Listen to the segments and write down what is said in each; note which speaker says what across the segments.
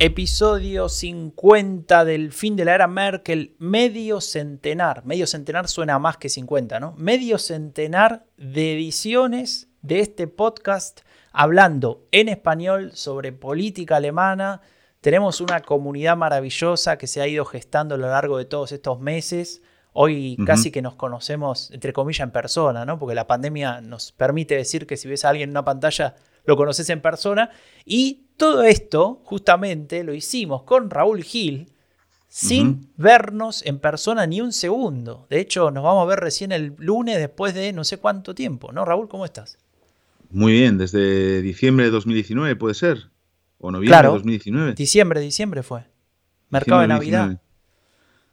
Speaker 1: Episodio 50 del fin de la era Merkel, medio centenar, medio centenar suena más que 50, ¿no? Medio centenar de ediciones de este podcast hablando en español sobre política alemana. Tenemos una comunidad maravillosa que se ha ido gestando a lo largo de todos estos meses. Hoy casi que nos conocemos, entre comillas, en persona, ¿no? Porque la pandemia nos permite decir que si ves a alguien en una pantalla, lo conoces en persona. Y todo esto, justamente, lo hicimos con Raúl Gil, sin vernos en persona ni un segundo. De hecho, nos vamos a ver recién el lunes después de no sé cuánto tiempo, ¿no, Raúl? ¿Cómo estás?
Speaker 2: Muy bien, desde diciembre de 2019 puede ser. O noviembre de 2019.
Speaker 1: Diciembre, diciembre fue. Mercado de Navidad.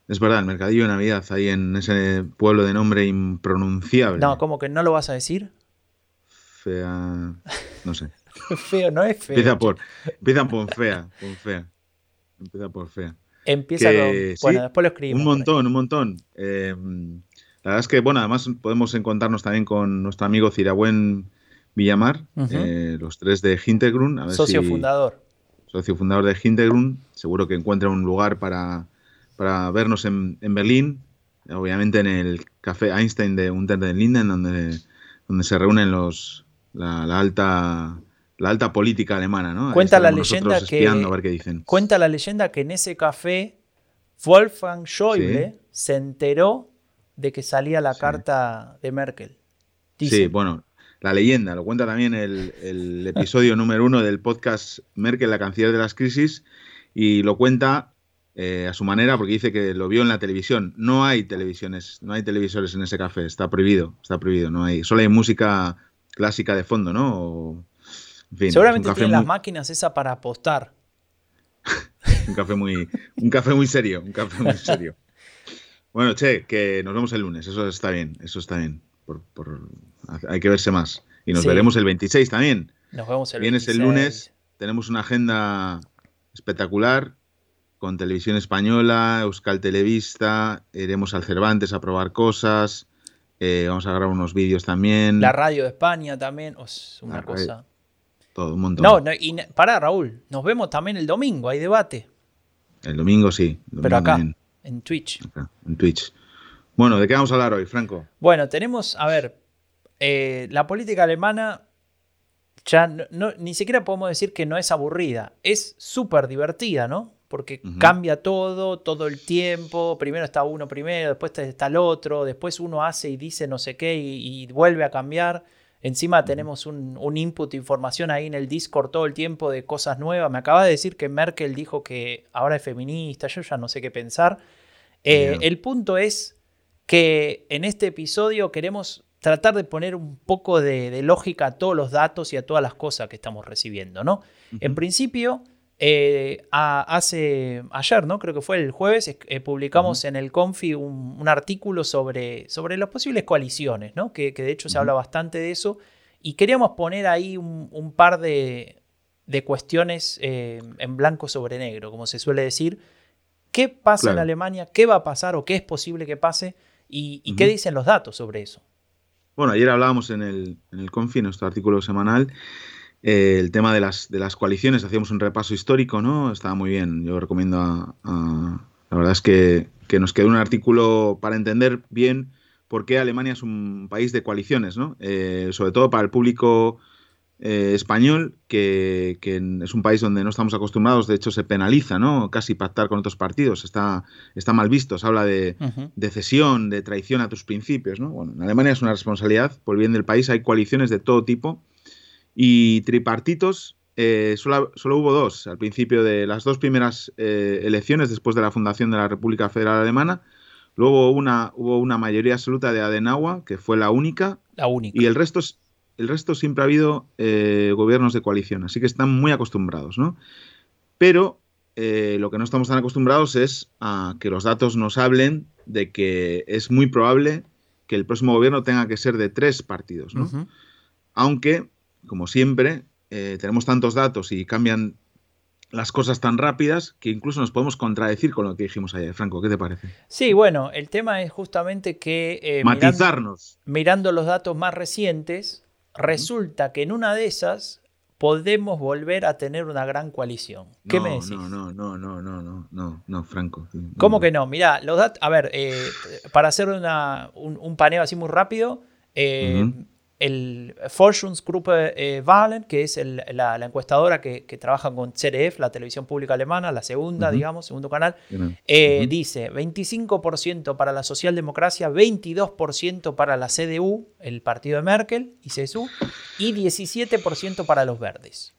Speaker 2: Es verdad, el mercadillo de Navidad, ahí en ese pueblo de nombre impronunciable.
Speaker 1: No, ¿cómo que no lo vas a decir?
Speaker 2: Fea. No sé.
Speaker 1: feo, no es feo.
Speaker 2: Empieza por, empieza por fea, por fea. Empieza por fea.
Speaker 1: Empieza con. Bueno, después lo escribimos.
Speaker 2: Un montón, un montón. Eh, la verdad es que, bueno, además podemos encontrarnos también con nuestro amigo Ciragüen Villamar, eh, los tres de Hintergrund.
Speaker 1: socio fundador.
Speaker 2: Socio fundador de Hintergrund. Seguro que encuentra un lugar para, para vernos en, en, Berlín. Obviamente en el Café Einstein de Unter den Linden, donde, donde se reúnen los, la, alta la alta política alemana, ¿no?
Speaker 1: Cuenta la leyenda que cuenta la leyenda que en ese café Wolfgang Schäuble se enteró de que salía la carta de Merkel.
Speaker 2: Sí, bueno, la leyenda, lo cuenta también el, episodio número uno del podcast Merkel, la canciller de las crisis, y lo cuenta eh, a su manera porque dice que lo vio en la televisión. No hay televisiones, no hay televisores en ese café, está prohibido, está prohibido, no hay, solo hay música clásica de fondo, ¿no?
Speaker 1: Seguramente tienen las máquinas esa para apostar.
Speaker 2: un café muy, un café muy serio, un café muy serio. Bueno, che, que nos vemos el lunes, eso está bien, eso está bien. Por, hay que verse más. Y nos veremos el 26 también.
Speaker 1: Nos vemos el
Speaker 2: Vienes el lunes, tenemos una agenda espectacular con televisión española, Euskal Televista, iremos al Cervantes a probar cosas, eh, vamos a grabar unos vídeos también.
Speaker 1: La radio de España también, es una cosa.
Speaker 2: Todo, un montón.
Speaker 1: No, no y para Raúl, nos vemos también el domingo, hay debate.
Speaker 2: El domingo sí.
Speaker 1: Pero acá, en Twitch.
Speaker 2: en Twitch. Bueno, ¿de qué vamos a hablar hoy, Franco?
Speaker 1: Bueno, tenemos, a ver, eh, la política alemana ya no, ni siquiera podemos decir que no es aburrida, es súper divertida, ¿no? Porque cambia todo, todo el tiempo, primero está uno primero, después está el otro, después uno hace y dice no sé qué y vuelve a cambiar. Encima tenemos un, input de información ahí en el Discord todo el tiempo de cosas nuevas. Me acaba de decir que Merkel dijo que ahora es feminista, yo ya no sé qué pensar. Eh, el punto es que en este episodio queremos tratar de poner un poco de, lógica a todos los datos y a todas las cosas que estamos recibiendo, ¿no? En principio, eh, hace ayer, ¿no? Creo que fue el jueves, eh, publicamos en el Confi un, artículo sobre, sobre las posibles coaliciones, ¿no? Que, de hecho se habla bastante de eso. Y queríamos poner ahí un, par de, cuestiones eh, en blanco sobre negro, como se suele decir. ¿Qué pasa en Alemania? ¿Qué va a pasar o qué es posible que pase? ¿Y, qué dicen los datos sobre eso?
Speaker 2: Bueno, ayer hablábamos en el, en el Confi, nuestro artículo semanal, eh, el tema de las, de las coaliciones, hacíamos un repaso histórico, ¿no? Estaba muy bien, yo recomiendo a... la verdad es que, nos quedó un artículo para entender bien por qué Alemania es un país de coaliciones, ¿no? Eh, sobre todo para el público eh, español, que, es un país donde no estamos acostumbrados, de hecho se penaliza, ¿no? Casi pactar con otros partidos, está, está mal visto, se habla de, cesión, de traición a tus principios, ¿no? Bueno, en Alemania es una responsabilidad por el bien del país, hay coaliciones de todo tipo y tripartitos, eh, solo, hubo dos al principio de las dos primeras eh, elecciones después de la fundación de la República Federal Alemana. Luego una, hubo una mayoría absoluta de Adenauer, que fue la única.
Speaker 1: La única.
Speaker 2: Y el resto el resto siempre ha habido eh, gobiernos de coalición, así que están muy acostumbrados, ¿no? Pero lo que no estamos tan acostumbrados es a que los datos nos hablen de que es muy probable que el próximo gobierno tenga que ser de tres partidos, ¿no? Aunque, como siempre, eh, tenemos tantos datos y cambian las cosas tan rápidas que incluso nos podemos contradecir con lo que dijimos ayer. Franco, ¿qué te parece?
Speaker 1: Sí, bueno, el tema es justamente que...
Speaker 2: Matizarnos.
Speaker 1: mirando, los datos más recientes, resulta que en una de esas podemos volver a tener una gran coalición. ¿Qué me decís?
Speaker 2: No, no, no, no, no, no, no, no, Franco.
Speaker 1: ¿Cómo que no? Mira, los datos, a ver, eh, para hacer un, paneo así muy rápido, eh, el Fortunes Gruppe eh, Wahlen, que es la, encuestadora que, trabaja con ZDF, la televisión pública alemana, la segunda, digamos, segundo canal, eh, dice 25% para la socialdemocracia, 22% para la CDU, el partido de Merkel y CSU, y 17% para los verdes.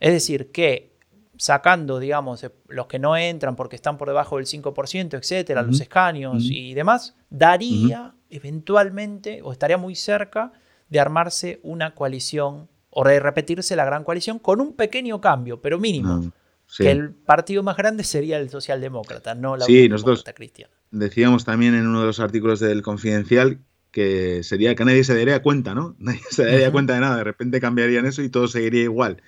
Speaker 1: Es decir, que sacando, digamos, eh, los que no entran porque están por debajo del 5%, etcétera, los escaños y demás, daría eventualmente, o estaría muy cerca, de armarse una coalición o de repetirse la gran coalición con un pequeño cambio, pero mínimo. Ah, que el partido más grande sería el socialdemócrata, no la
Speaker 2: sí, nosotros cristiana. Decíamos también en uno de los artículos del Confidencial que sería que nadie se daría cuenta, ¿no? Nadie se daría cuenta de nada, de repente cambiarían eso y todo seguiría igual.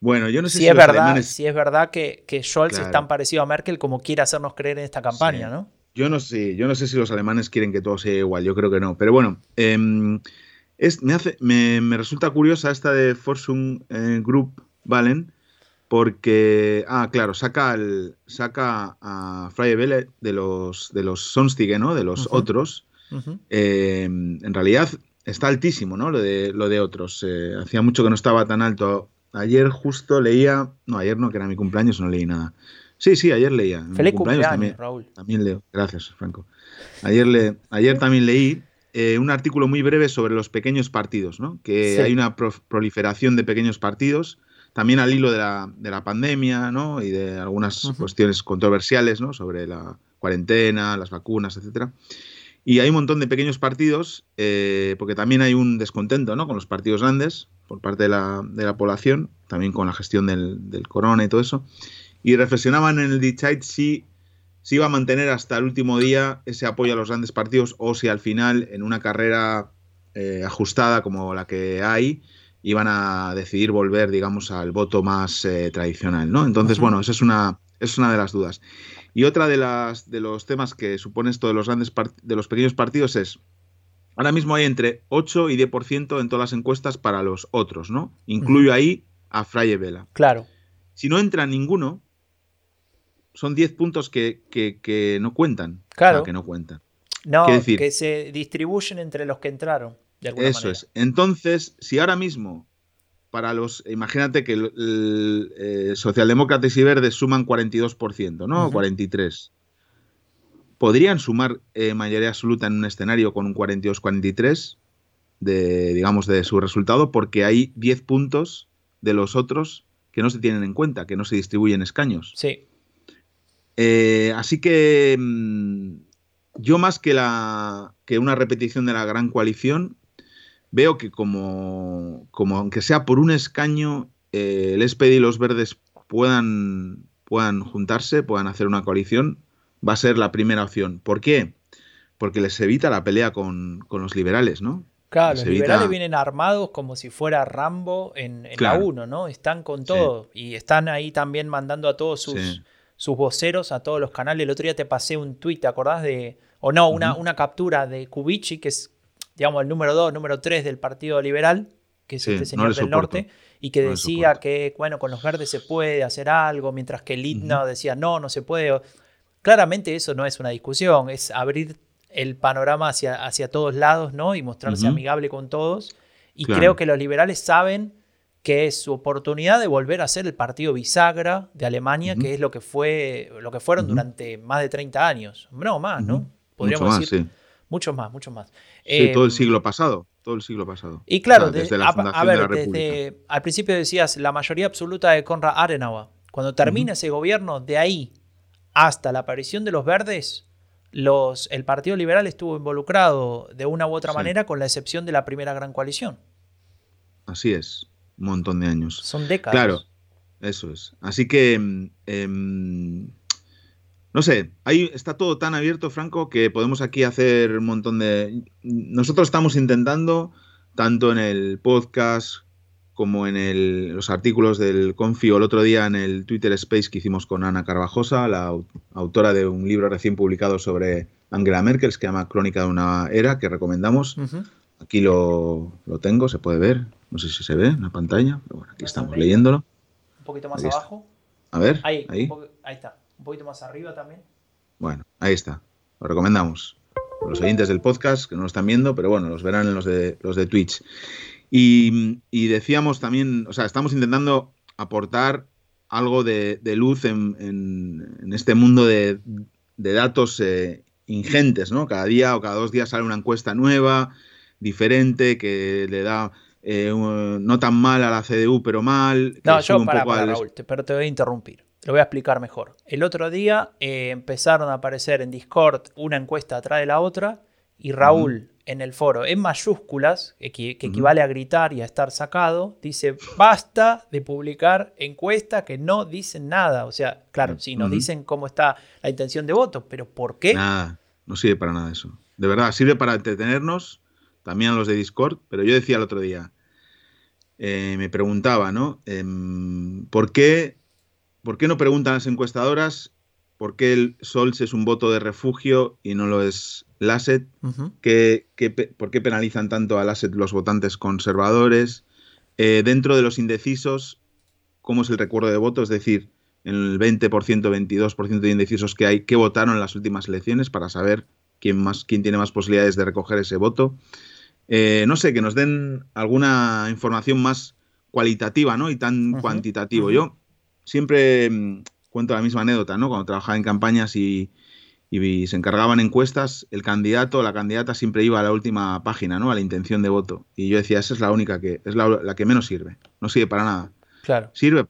Speaker 2: Bueno, yo no sé
Speaker 1: si, es verdad, si es verdad que, que Scholz es tan parecido a Merkel como quiere hacernos creer en esta campaña, ¿no?
Speaker 2: Yo no sé, yo no sé si los alemanes quieren que todo sea igual, yo creo que no. Pero bueno, eh, me, hace, me, resulta curiosa esta de Forsum eh, Group Valen, porque, ah, claro, saca, el, saca a Freie Welle de los, de los Sonstige, ¿no? De los otros. Eh, en realidad está altísimo, ¿no? Lo de, lo de otros. Eh, hacía mucho que no estaba tan alto. Ayer justo leía, no, ayer no, que era mi cumpleaños, no leí nada. Sí, sí, ayer leía.
Speaker 1: Feliz cumpleaños, también, Raúl.
Speaker 2: También leo. Gracias, Franco. Ayer, le, ayer también leí eh, un artículo muy breve sobre los pequeños partidos, ¿no? que hay una proliferación de pequeños partidos, también al hilo de la, de la pandemia ¿no? y de algunas cuestiones controversiales ¿no? sobre la cuarentena, las vacunas, etc. Y hay un montón de pequeños partidos, eh, porque también hay un descontento ¿no? con los partidos grandes por parte de la, de la población, también con la gestión del, del, corona y todo eso. Y reflexionaban en el Decide si si iba a mantener hasta el último día ese apoyo a los grandes partidos o si al final en una carrera eh, ajustada como la que hay iban a decidir volver, digamos, al voto más eh, tradicional, ¿no? Entonces, bueno, esa es una, es una de las dudas. Y otra de, las, de los temas que supone esto de los, grandes de los pequeños partidos es, ahora mismo hay entre 8 y 10% en todas las encuestas para los otros, ¿no? Incluyo ahí a Fraye Vela.
Speaker 1: Claro.
Speaker 2: Si no entra ninguno, son 10 puntos que, no cuentan.
Speaker 1: Claro.
Speaker 2: que no cuentan.
Speaker 1: No, que se distribuyen entre los que entraron.
Speaker 2: Eso es. Entonces, si ahora mismo, para los. Imagínate que el, eh, socialdemócratas y verdes suman 42%, ¿no? 43%. ¿Podrían sumar eh, mayoría absoluta en un escenario con un 42-43 de, digamos, de su resultado? Porque hay 10 puntos de los otros que no se tienen en cuenta, que no se distribuyen escaños.
Speaker 1: Sí.
Speaker 2: Eh, así que mm, yo más que, la, que una repetición de la gran coalición, veo que como, como aunque sea por un escaño, eh, el SPD y los verdes puedan, puedan juntarse, puedan hacer una coalición, va a ser la primera opción. ¿Por qué? Porque les evita la pelea con, los liberales, ¿no?
Speaker 1: Claro, los liberales vienen armados como si fuera Rambo en, la 1, ¿no? Están con todo y están ahí también mandando a todos sus, sus voceros a todos los canales. El otro día te pasé un tweet, ¿te acordás de, o no, una, una captura de Kubici, que es, digamos, el número 2, número 3 del Partido Liberal, que es este señor del norte, y que decía que, bueno, con los verdes se puede hacer algo, mientras que el ITNA decía, no, no se puede. Claramente eso no es una discusión, es abrir el panorama hacia, hacia todos lados, ¿no? Y mostrarse amigable con todos. Y creo que los liberales saben que es su oportunidad de volver a ser el partido bisagra de Alemania, que es lo que fue lo que fueron durante más de 30 años. No, más, ¿no?
Speaker 2: Podríamos Mucho decir. Más,
Speaker 1: Muchos más, muchos más.
Speaker 2: Sí, todo el em, siglo pasado, todo el siglo pasado.
Speaker 1: Y claro, desde la a, ver, desde, al principio decías la mayoría absoluta de Konrad Adenauer. Cuando termina ese gobierno, de ahí hasta la aparición de los verdes, los, el Partido Liberal estuvo involucrado de una u otra manera, con la excepción de la primera gran coalición.
Speaker 2: Así es un montón de años.
Speaker 1: Son décadas.
Speaker 2: Claro, eso es. Así que, em, em, no sé, ahí está todo tan abierto, Franco, que podemos aquí hacer un montón de... Nosotros estamos intentando, tanto en el podcast como en los artículos del Confio el otro día en el Twitter Space que hicimos con Ana Carvajosa, la autora de un libro recién publicado sobre Angela Merkel, que se llama Crónica de una era, que recomendamos. Aquí lo, lo, tengo, se puede ver. No sé si se ve en la pantalla, pero bueno, aquí estamos leyéndolo.
Speaker 1: Un poquito más abajo.
Speaker 2: A ver,
Speaker 1: ahí, ahí. ahí está. Un poquito más arriba también.
Speaker 2: Bueno, ahí está. Lo recomendamos. Los oyentes del podcast que no lo están viendo, pero bueno, los verán en los de, los de Twitch. Y, y decíamos también, o sea, estamos intentando aportar algo de, de luz en, en, este mundo de, de datos eh, ingentes, ¿no? Cada día o cada dos días sale una encuesta nueva, diferente, que le da eh, no tan mal a la CDU, pero mal.
Speaker 1: No, yo para, Raúl, pero te voy a interrumpir. Lo voy a explicar mejor. El otro día eh, empezaron a aparecer en Discord una encuesta atrás de la otra y Raúl en el foro en mayúsculas, que, equivale a gritar y a estar sacado, dice basta de publicar encuestas que no dicen nada. O sea, claro, sí, nos dicen cómo está la intención de voto, pero ¿por qué?
Speaker 2: Nada, no sirve para nada eso. De verdad, sirve para entretenernos también a los de Discord, pero yo decía el otro día, eh, me preguntaba, ¿no? Em, ¿por, qué, ¿Por qué no preguntan las encuestadoras por qué el Sols es un voto de refugio y no lo es Lasset? por qué penalizan tanto a Lasset los votantes conservadores? Eh, dentro de los indecisos, ¿cómo es el recuerdo de voto? Es decir, en el 20%, 22% de indecisos que hay, ¿qué votaron en las últimas elecciones para saber quién, más, quién tiene más posibilidades de recoger ese voto? Eh, no sé, que nos den alguna información más cualitativa, ¿no? Y tan cuantitativo. Yo siempre mm, cuento la misma anécdota, ¿no? Cuando trabajaba en campañas y, se encargaban encuestas, el candidato o la candidata siempre iba a la última página, ¿no? A la intención de voto. Y yo decía, esa es la única que, es la, que menos sirve. No sirve para nada.
Speaker 1: Claro.
Speaker 2: Sirve,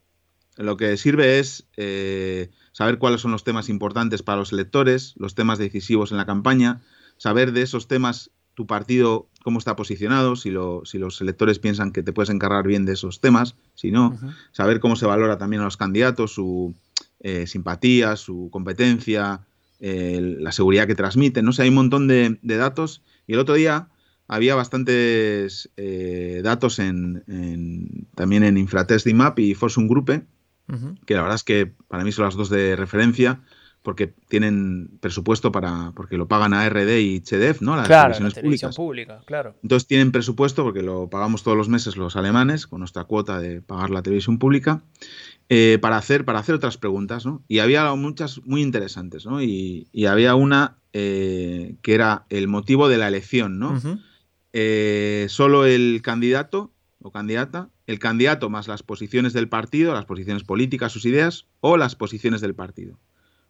Speaker 2: lo que sirve es eh, saber cuáles son los temas importantes para los electores, los temas decisivos en la campaña, saber de esos temas tu partido cómo está posicionado, si, si los electores piensan que te puedes encargar bien de esos temas, si no, saber cómo se valora también a los candidatos, su eh, simpatía, su competencia, la seguridad que transmiten, no sé, hay un montón de, datos. Y el otro día había bastantes eh, datos en, también en Infratest IMAP y Forsum Group, que la verdad es que para mí son las dos de referencia, porque tienen presupuesto para, porque lo pagan a RD y CHDEF, ¿no?
Speaker 1: Las claro, televisiones públicas. claro.
Speaker 2: Entonces tienen presupuesto, porque lo pagamos todos los meses los alemanes, con nuestra cuota de pagar la televisión pública, eh, para, hacer, para hacer otras preguntas, ¿no? Y había muchas muy interesantes, ¿no? Y, había una eh, que era el motivo de la elección, ¿no? Eh, solo el candidato o candidata, el candidato más las posiciones del partido, las posiciones políticas, sus ideas, o las posiciones del partido.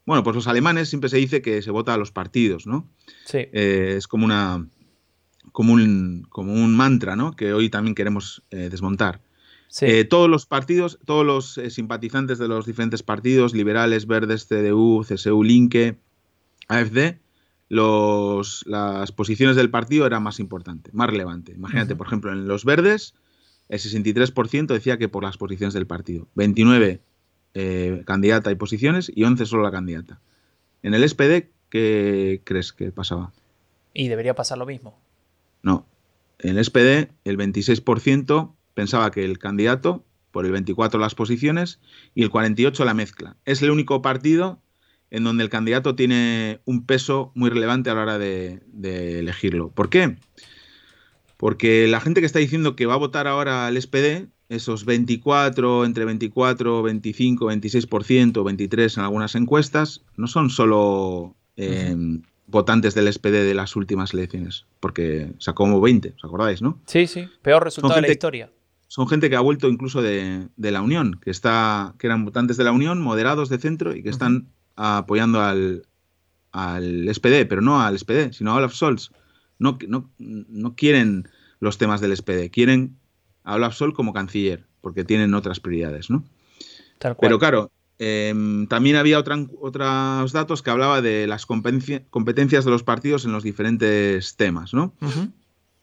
Speaker 2: Bueno, pues los alemanes siempre se dice que se vota a los partidos, ¿no?
Speaker 1: Sí.
Speaker 2: Eh, es como una como un, como un mantra, ¿no? Que hoy también queremos eh, desmontar. Sí. Eh, todos los partidos, todos los simpatizantes de los diferentes partidos, liberales, verdes, CDU, CSU, Linke, AFD, los, las posiciones del partido eran más importantes, más relevantes. Imagínate, por ejemplo, en los verdes, el 63% decía que por las posiciones del partido, 29 eh, candidata y posiciones y 11 solo la candidata. En el SPD, ¿qué crees que pasaba?
Speaker 1: Y debería pasar lo mismo.
Speaker 2: No. En el SPD, el 26% pensaba que el candidato, por el 24 las posiciones y el 48 la mezcla. Es el único partido en donde el candidato tiene un peso muy relevante a la hora de, de elegirlo. ¿Por qué? Porque la gente que está diciendo que va a votar ahora al SPD esos 24, entre 24, 25, 26%, 23 en algunas encuestas, no son solo eh, votantes del SPD de las últimas elecciones, porque sacó como 20, ¿os acordáis, no?
Speaker 1: Sí, sí, peor resultado de la historia.
Speaker 2: Son gente que ha vuelto incluso de, la Unión, que, está, que eran votantes de la Unión, moderados de centro y que están apoyando al, al SPD, pero no al SPD, sino a Olaf Scholz. No, no, no quieren los temas del SPD, quieren a Olaf Scholz como canciller, porque tienen otras prioridades, ¿no? Pero claro, em, también había otros datos que hablaba de las competencias de los partidos en los diferentes temas, ¿no?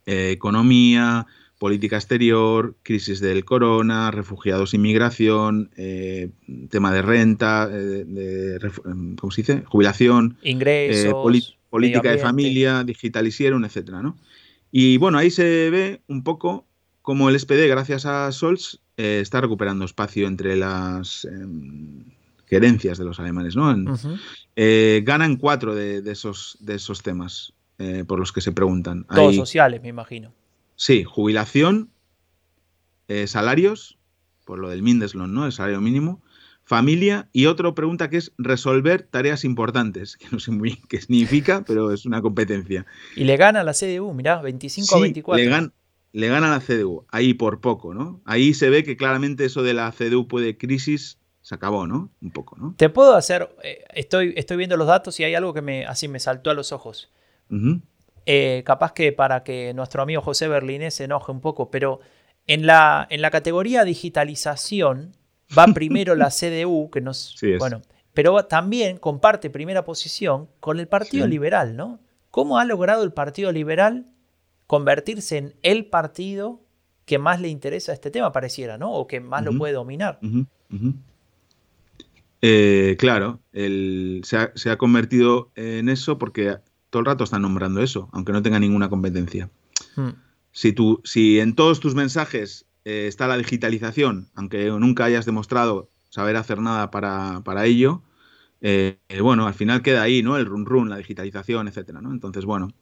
Speaker 2: Eh, economía, política exterior, crisis del corona, refugiados, inmigración, eh, tema de renta, eh, de, em, ¿cómo se dice? Jubilación,
Speaker 1: ingresos,
Speaker 2: política de familia, digitalización, etcétera, ¿no? Y bueno, ahí se ve un poco cómo el SPD, gracias a Scholz, eh, está recuperando espacio entre las em, gerencias de los alemanes, ¿no? ganan cuatro de, esos, de esos temas por los que se preguntan.
Speaker 1: Todos sociales, me imagino.
Speaker 2: Sí, jubilación, eh, salarios, por lo del Mindeslohn, ¿no? El salario mínimo, familia y otra pregunta que es resolver tareas importantes, que no sé muy bien qué significa, pero es una competencia.
Speaker 1: Y le gana la CDU, mirá, 25 a 24.
Speaker 2: Le, le gana la CDU, ahí por poco, ¿no? Ahí se ve que claramente eso de la CDU puede crisis se acabó, ¿no? Un poco, ¿no?
Speaker 1: Te puedo hacer, eh, estoy, estoy viendo los datos y hay algo que me, así me saltó a los ojos. Eh, capaz que para que nuestro amigo José Berlinés se enoje un poco, pero en la, en la categoría digitalización va primero la CDU, que nos... bueno, pero también comparte primera posición con el Partido Liberal, ¿no? ¿Cómo ha logrado el Partido Liberal convertirse en el partido que más le interesa este tema, pareciera, ¿no? O que más lo puede dominar.
Speaker 2: Eh, claro, se, ha, se, ha, convertido en eso porque todo el rato están nombrando eso, aunque no tenga ninguna competencia. Hmm. Si, tú, si en todos tus mensajes eh, está la digitalización, aunque nunca hayas demostrado saber hacer nada para, ello, eh, bueno, al final queda ahí, ¿no? El run run, la digitalización, etcétera, ¿no? Entonces, bueno,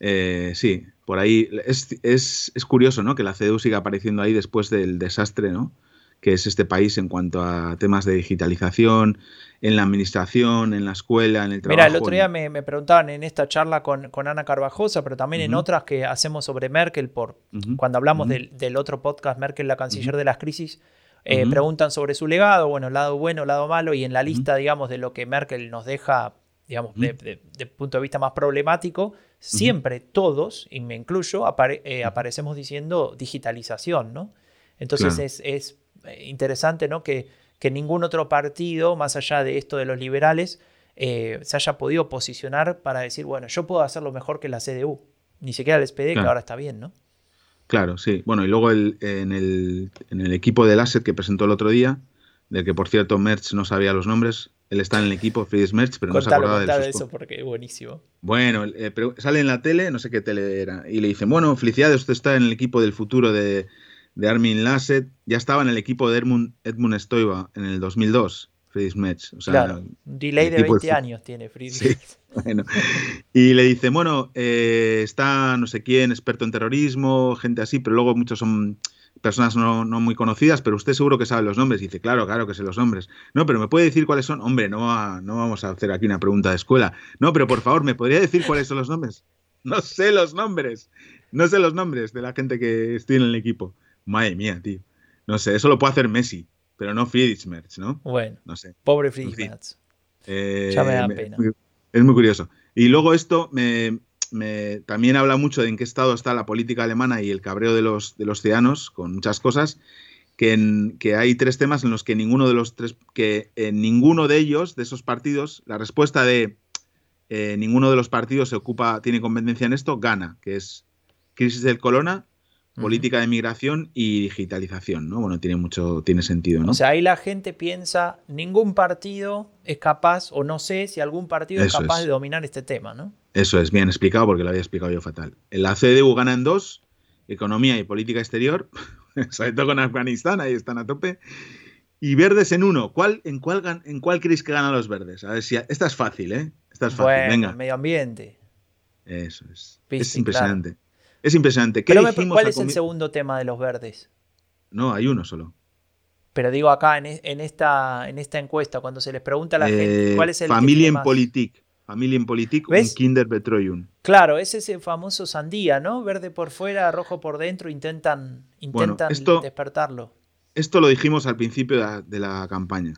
Speaker 2: eh, sí, por ahí es, es, es, curioso, ¿no? Que la CDU siga apareciendo ahí después del desastre, ¿no? que es este país en cuanto a temas de digitalización, en la administración, en la escuela, en el trabajo.
Speaker 1: Mira, el otro día me, preguntaban en esta charla con, Ana Carvajosa, pero también en otras que hacemos sobre Merkel, por cuando hablamos del, otro podcast, Merkel, la canciller de las crisis, eh, preguntan sobre su legado, bueno, lado bueno, lado malo, y en la lista, digamos, de lo que Merkel nos deja, digamos, de, punto de vista más problemático, siempre todos, y me incluyo, eh, aparecemos diciendo digitalización, ¿no? Entonces es, es eh, interesante ¿no? que, que ningún otro partido, más allá de esto de los liberales, eh, se haya podido posicionar para decir, bueno, yo puedo hacerlo mejor que la CDU. Ni siquiera el SPD, que ahora está bien, ¿no?
Speaker 2: Claro, sí. Bueno, y luego el, en, el, en, el, equipo del Asset que presentó el otro día, del que por cierto Merch no sabía los nombres, él está en el equipo, Friedrich Merch, pero no se acordaba
Speaker 1: de eso porque es buenísimo.
Speaker 2: Bueno, eh, sale en la tele, no sé qué tele era, y le dicen, bueno, felicidades, usted está en el equipo del futuro de, de Armin Lasset, ya estaba en el equipo de Edmund, Edmund Stoiba en el 2002, Friedrich Metz. O sea,
Speaker 1: claro, un delay de 20 años tiene Friedrich. Sí,
Speaker 2: bueno. Y le dice, bueno, eh, está no sé quién, experto en terrorismo, gente así, pero luego muchos son personas no, muy conocidas, pero usted seguro que sabe los nombres. Y dice, claro, claro que sé los nombres. No, pero ¿me puede decir cuáles son? Hombre, no, no vamos a hacer aquí una pregunta de escuela. No, pero por favor, ¿me podría decir cuáles son los nombres? No sé los nombres. No sé los nombres de la gente que estoy en el equipo. Madre mía, tío. No sé, eso lo puede hacer Messi, pero no Friedrich Merz, ¿no?
Speaker 1: Bueno, no sé. Pobre Friedrich Merz.
Speaker 2: Eh, ya me da pena. Es muy curioso. Y luego esto me, también habla mucho de en qué estado está la política alemana y el cabreo de los, de los ciudadanos con muchas cosas. Que, en, que, hay tres temas en los que ninguno de los tres, que en ninguno de ellos, de esos partidos, la respuesta de eh, ninguno de los partidos se ocupa, tiene competencia en esto, gana, que es crisis del corona, política de migración y digitalización, ¿no? Bueno, tiene mucho, tiene sentido, ¿no?
Speaker 1: O sea, ahí la gente piensa, ningún partido es capaz, o no sé si algún partido es capaz de dominar este tema, ¿no?
Speaker 2: Eso es, bien explicado porque lo había explicado yo fatal. La CDU gana en dos, economía y política exterior, sobre todo con Afganistán, ahí están a tope. Y verdes en uno. ¿Cuál, en, cuál, ¿En cuál creéis que ganan los verdes? A ver si. Esta es fácil, ¿eh? Esta es fácil. Bueno, Venga.
Speaker 1: medio ambiente.
Speaker 2: Eso es. es impresionante. Es impresionante.
Speaker 1: Pero ¿Cuál es el segundo tema de los verdes?
Speaker 2: No, hay uno solo.
Speaker 1: Pero digo acá en, esta, en esta encuesta, cuando se les pregunta a la gente,
Speaker 2: eh,
Speaker 1: ¿cuál es el
Speaker 2: Familia en Politik. Familienpolitik und Kinderbetreuung.
Speaker 1: Claro, es ese famoso sandía, ¿no? Verde por fuera, rojo por dentro, intentan, intentan despertarlo.
Speaker 2: Esto lo dijimos al principio de la, campaña.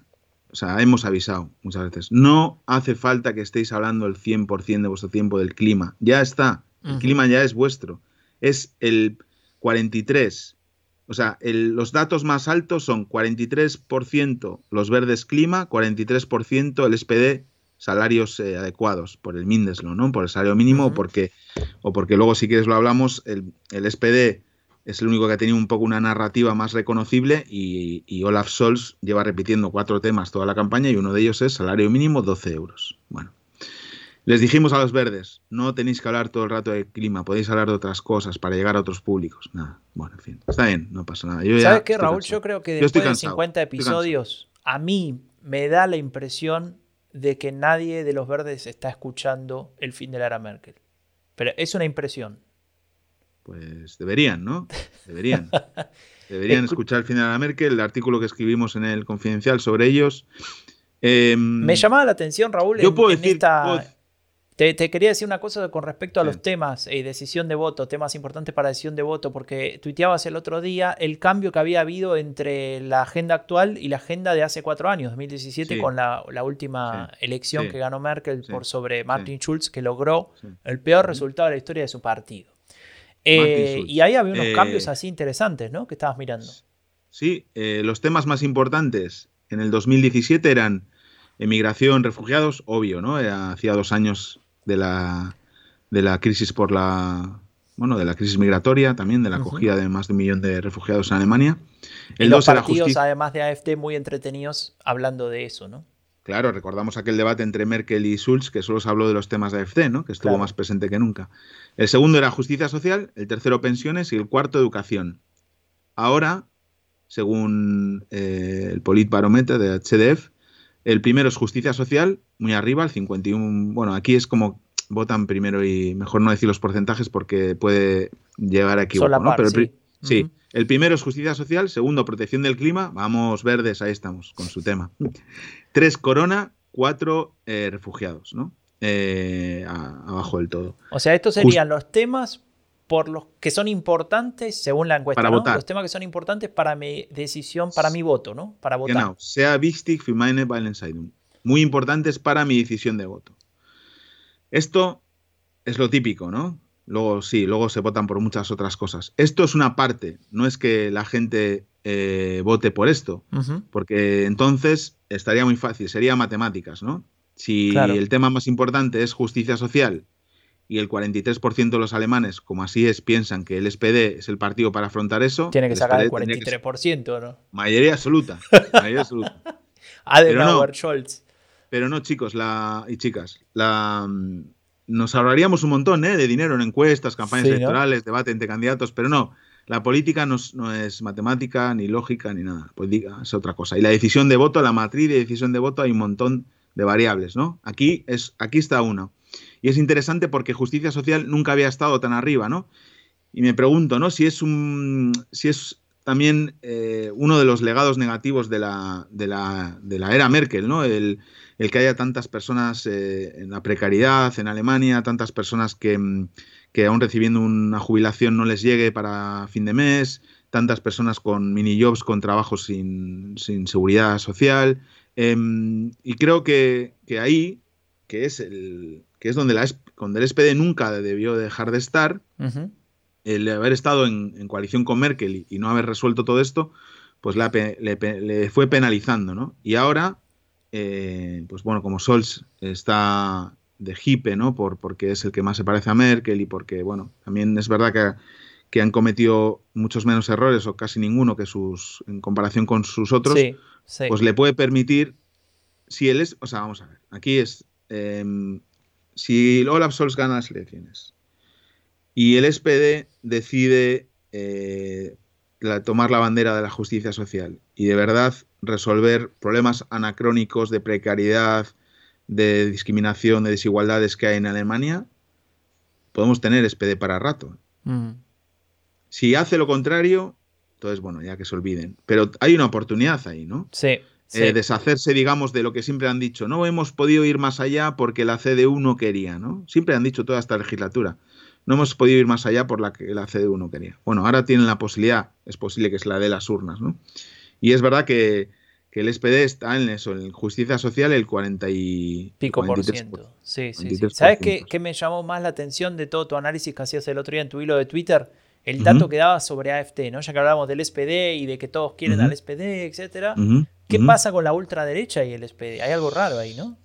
Speaker 2: O sea, hemos avisado muchas veces. No hace falta que estéis hablando el 100% de vuestro tiempo del clima. Ya está. El clima ya es vuestro. Es el 43. O sea, los datos más altos son 43% los verdes clima, 43% el SPD salarios eh, adecuados por el Mindeslo, ¿no? Por el salario mínimo o porque o porque luego si quieres lo hablamos el, el, SPD es el único que ha tenido un poco una narrativa más reconocible y, Olaf Scholz lleva repitiendo cuatro temas toda la campaña y uno de ellos es salario mínimo 12 euros. Bueno, les dijimos a los verdes, no tenéis que hablar todo el rato de clima, podéis hablar de otras cosas para llegar a otros públicos. Nada, bueno, en fin, está bien, no pasa nada.
Speaker 1: ¿Sabes qué, Raúl? Yo creo que después de 50 episodios, a mí me da la impresión de que nadie de los verdes está escuchando el fin de la era Merkel. Pero es una impresión.
Speaker 2: Pues deberían, ¿no? Deberían. Deberían escuchar el fin de la era Merkel, el artículo que escribimos en el Confidencial sobre ellos.
Speaker 1: Em, Me llamaba la atención, Raúl, yo puedo decir, te, quería decir una cosa con respecto a los temas y decisión de voto, temas importantes para decisión de voto, porque tuiteabas el otro día el cambio que había habido entre la agenda actual y la agenda de hace cuatro años, 2017, con la, última elección que ganó Merkel por sobre Martin Schulz, que logró el peor resultado de la historia de su partido. Eh, y ahí había unos eh, cambios así interesantes, ¿no? Que estabas mirando.
Speaker 2: Sí, eh, los temas más importantes en el 2017 eran emigración, refugiados, obvio, ¿no? hacía dos años de la, de la crisis por la bueno, de la crisis migratoria también, de la acogida de más de un millón de refugiados en Alemania.
Speaker 1: El los partidos, además de AFD, muy entretenidos hablando de eso, ¿no?
Speaker 2: Claro, recordamos aquel debate entre Merkel y Schulz, que solo se habló de los temas de AFD, ¿no? Que estuvo más presente que nunca. El segundo era justicia social, el tercero pensiones y el cuarto educación. Ahora, según eh, el Politbarometer de HDF, el primero es justicia social, muy arriba, el 51. Bueno, aquí es como votan primero y mejor no decir los porcentajes porque puede llegar a equivocar. ¿no? Pero el, sí, el primero es justicia social, segundo protección del clima, vamos verdes, ahí estamos con su tema. Tres corona, cuatro eh, refugiados, ¿no? Eh, abajo del todo.
Speaker 1: O sea, estos serían los temas por los que son importantes según la encuesta. Para votar. Los temas que son importantes para mi decisión, para mi voto, ¿no? Para votar. Genau,
Speaker 2: sea wichtig für meine Muy importantes para mi decisión de voto. Esto es lo típico, ¿no? Luego sí, luego se votan por muchas otras cosas. Esto es una parte, no es que la gente eh, vote por esto, porque entonces estaría muy fácil, sería matemáticas, ¿no? Si el tema más importante es justicia social y el 43% de los alemanes, como así es, piensan que el SPD es el partido para afrontar eso.
Speaker 1: Tiene que sacar el 43%, ¿no?
Speaker 2: Mayoría absoluta. mayoría absoluta.
Speaker 1: Adenauer, Scholz.
Speaker 2: Pero no, chicos la, y chicas, la, mm, nos ahorraríamos un montón ¿eh? de dinero en encuestas, campañas electorales, debate entre candidatos, pero no, la política no, no, es matemática, ni lógica, ni nada. Política es otra cosa. Y la decisión de voto, la matriz de decisión de voto, hay un montón de variables, ¿no? Aquí, es, aquí está uno. Y es interesante porque justicia social nunca había estado tan arriba, ¿no? Y me pregunto, ¿no? Si es un. si es también eh, uno de los legados negativos de la, de la, de la era Merkel, ¿no? El, el, que haya tantas personas eh, en la precariedad en Alemania, tantas personas que, que aún recibiendo una jubilación no les llegue para fin de mes, tantas personas con mini jobs, con trabajos sin, sin seguridad social. Em, y creo que, que ahí, que es el, que es donde, la, el SPD nunca debió dejar de estar, el haber estado en, coalición con Merkel y, no haber resuelto todo esto, pues le, fue penalizando, ¿no? Y ahora, eh, pues bueno, como Scholz está de hipe, ¿no? Por, porque es el que más se parece a Merkel y porque, bueno, también es verdad que, que han cometido muchos menos errores o casi ninguno que sus, en comparación con sus otros, pues le puede permitir, si él es, o sea, vamos a ver, aquí es, em, si Olaf Scholz gana las elecciones y el SPD decide eh, tomar la bandera de la justicia social y de verdad resolver problemas anacrónicos de precariedad, de discriminación, de desigualdades que hay en Alemania, podemos tener SPD para rato. Mm. Si hace lo contrario, entonces, bueno, ya que se olviden. Pero hay una oportunidad ahí, ¿no?
Speaker 1: Sí.
Speaker 2: eh, deshacerse, digamos, de lo que siempre han dicho. No hemos podido ir más allá porque la CDU no quería, ¿no? Siempre han dicho toda esta legislatura. No hemos podido ir más allá por la que la CDU no quería. Bueno, ahora tienen la posibilidad, es posible que se la dé las urnas, ¿no? Y es verdad que, el SPD está en eso, en justicia social, el 40 y
Speaker 1: pico por ciento. Sí, sí, sí. ¿Sabes qué, qué, me llamó más la atención de todo tu análisis que hacías el otro día en tu hilo de Twitter? el dato que daba sobre AFT, ¿no? Ya que hablábamos del SPD y de que todos quieren al SPD, etcétera. ¿Qué pasa con la ultraderecha y el SPD? Hay algo raro ahí, ¿no?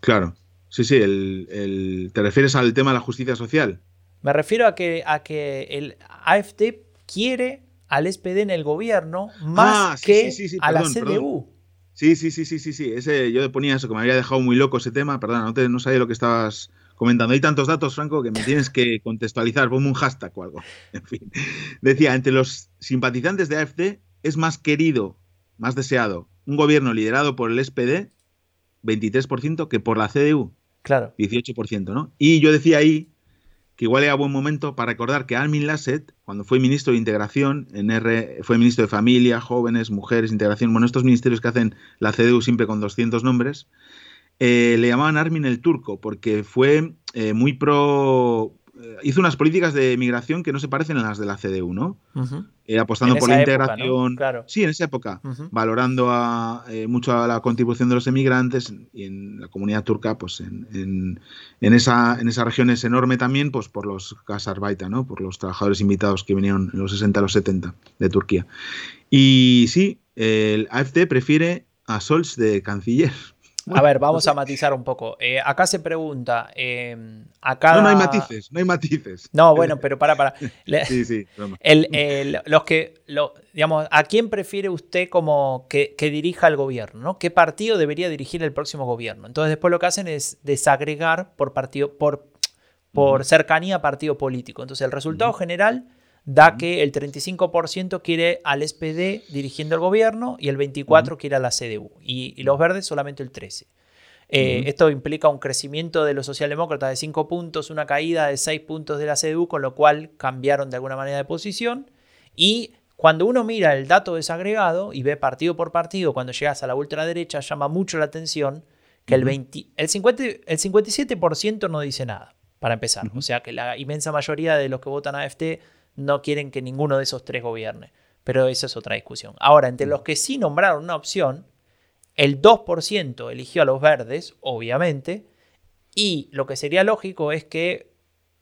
Speaker 2: Claro. Sí, sí, el, ¿te refieres al tema de la justicia social?
Speaker 1: Me refiero a que, a que el AFT quiere al SPD en el gobierno más ah, que a la CDU.
Speaker 2: Sí, sí, sí, sí, sí, sí. Ese, yo ponía eso, que me había dejado muy loco ese tema. Perdona, no, te, no sabía lo que estabas comentando. Hay tantos datos, Franco, que me tienes que contextualizar. Ponme un hashtag o algo. En fin. Decía, entre los simpatizantes de AFD es más querido, más deseado, un gobierno liderado por el SPD, 23%, que por la CDU.
Speaker 1: Claro.
Speaker 2: 18%, ¿no? Y yo decía ahí que igual era buen momento para recordar que Armin Lasset, cuando fue ministro de Integración, en R, fue ministro de Familia, Jóvenes, Mujeres, Integración, bueno, estos ministerios que hacen la CDU siempre con 200 nombres, eh, le llamaban Armin el turco, porque fue eh, muy pro... Eh, hizo unas políticas de migración que no se parecen a las de la CDU, ¿no? apostando por la integración. Sí, en esa época, valorando a, mucho a la contribución de los emigrantes y en la comunidad turca, pues en, en, esa, en esa región es enorme también, pues por los Gasarbaita, ¿no? Por los trabajadores invitados que vinieron en los 60 a los 70 de Turquía. Y sí, el AFD prefiere a Sols de canciller
Speaker 1: a ver, vamos a matizar un poco. Eh, acá se pregunta, eh,
Speaker 2: No, no hay matices, no hay matices.
Speaker 1: No, bueno, pero para, para. sí, sí. los que, digamos, ¿a quién prefiere usted como que, dirija el gobierno? ¿no? ¿Qué partido debería dirigir el próximo gobierno? Entonces después lo que hacen es desagregar por partido, por, por cercanía a partido político. Entonces el resultado general da que el 35% quiere al SPD dirigiendo el gobierno y el 24% quiere a la CDU. Y, los verdes solamente el 13%. Eh, esto implica un crecimiento de los socialdemócratas de 5 puntos, una caída de 6 puntos de la CDU, con lo cual cambiaron de alguna manera de posición. Y cuando uno mira el dato desagregado y ve partido por partido, cuando llegas a la ultraderecha, llama mucho la atención que el, 20, el, 50, el 57% no dice nada, para empezar. O sea que la inmensa mayoría de los que votan a AFT no quieren que ninguno de esos tres gobierne. Pero esa es otra discusión. Ahora, entre los que sí nombraron una opción, el 2% eligió a los verdes, obviamente, y lo que sería lógico es que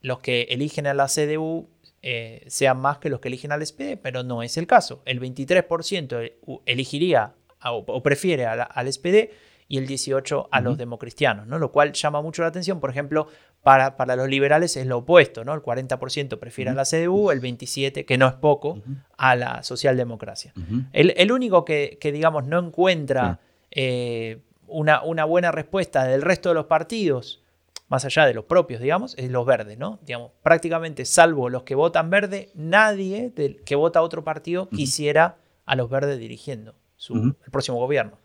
Speaker 1: los que eligen a la CDU eh, sean más que los que eligen al SPD, pero no es el caso. El 23% elegiría o, prefiere al SPD y el 18% a los democristianos, ¿no? lo cual llama mucho la atención. Por ejemplo, para, para los liberales es lo opuesto, ¿no? El 40% prefiere a la CDU, el 27%, que no es poco, a la socialdemocracia. el, único que, digamos, no encuentra eh, una, una, buena respuesta del resto de los partidos, más allá de los propios, digamos, es los verdes, ¿no? Digamos, prácticamente, salvo los que votan verde, nadie del que vota a otro partido quisiera a los verdes dirigiendo su, el próximo gobierno.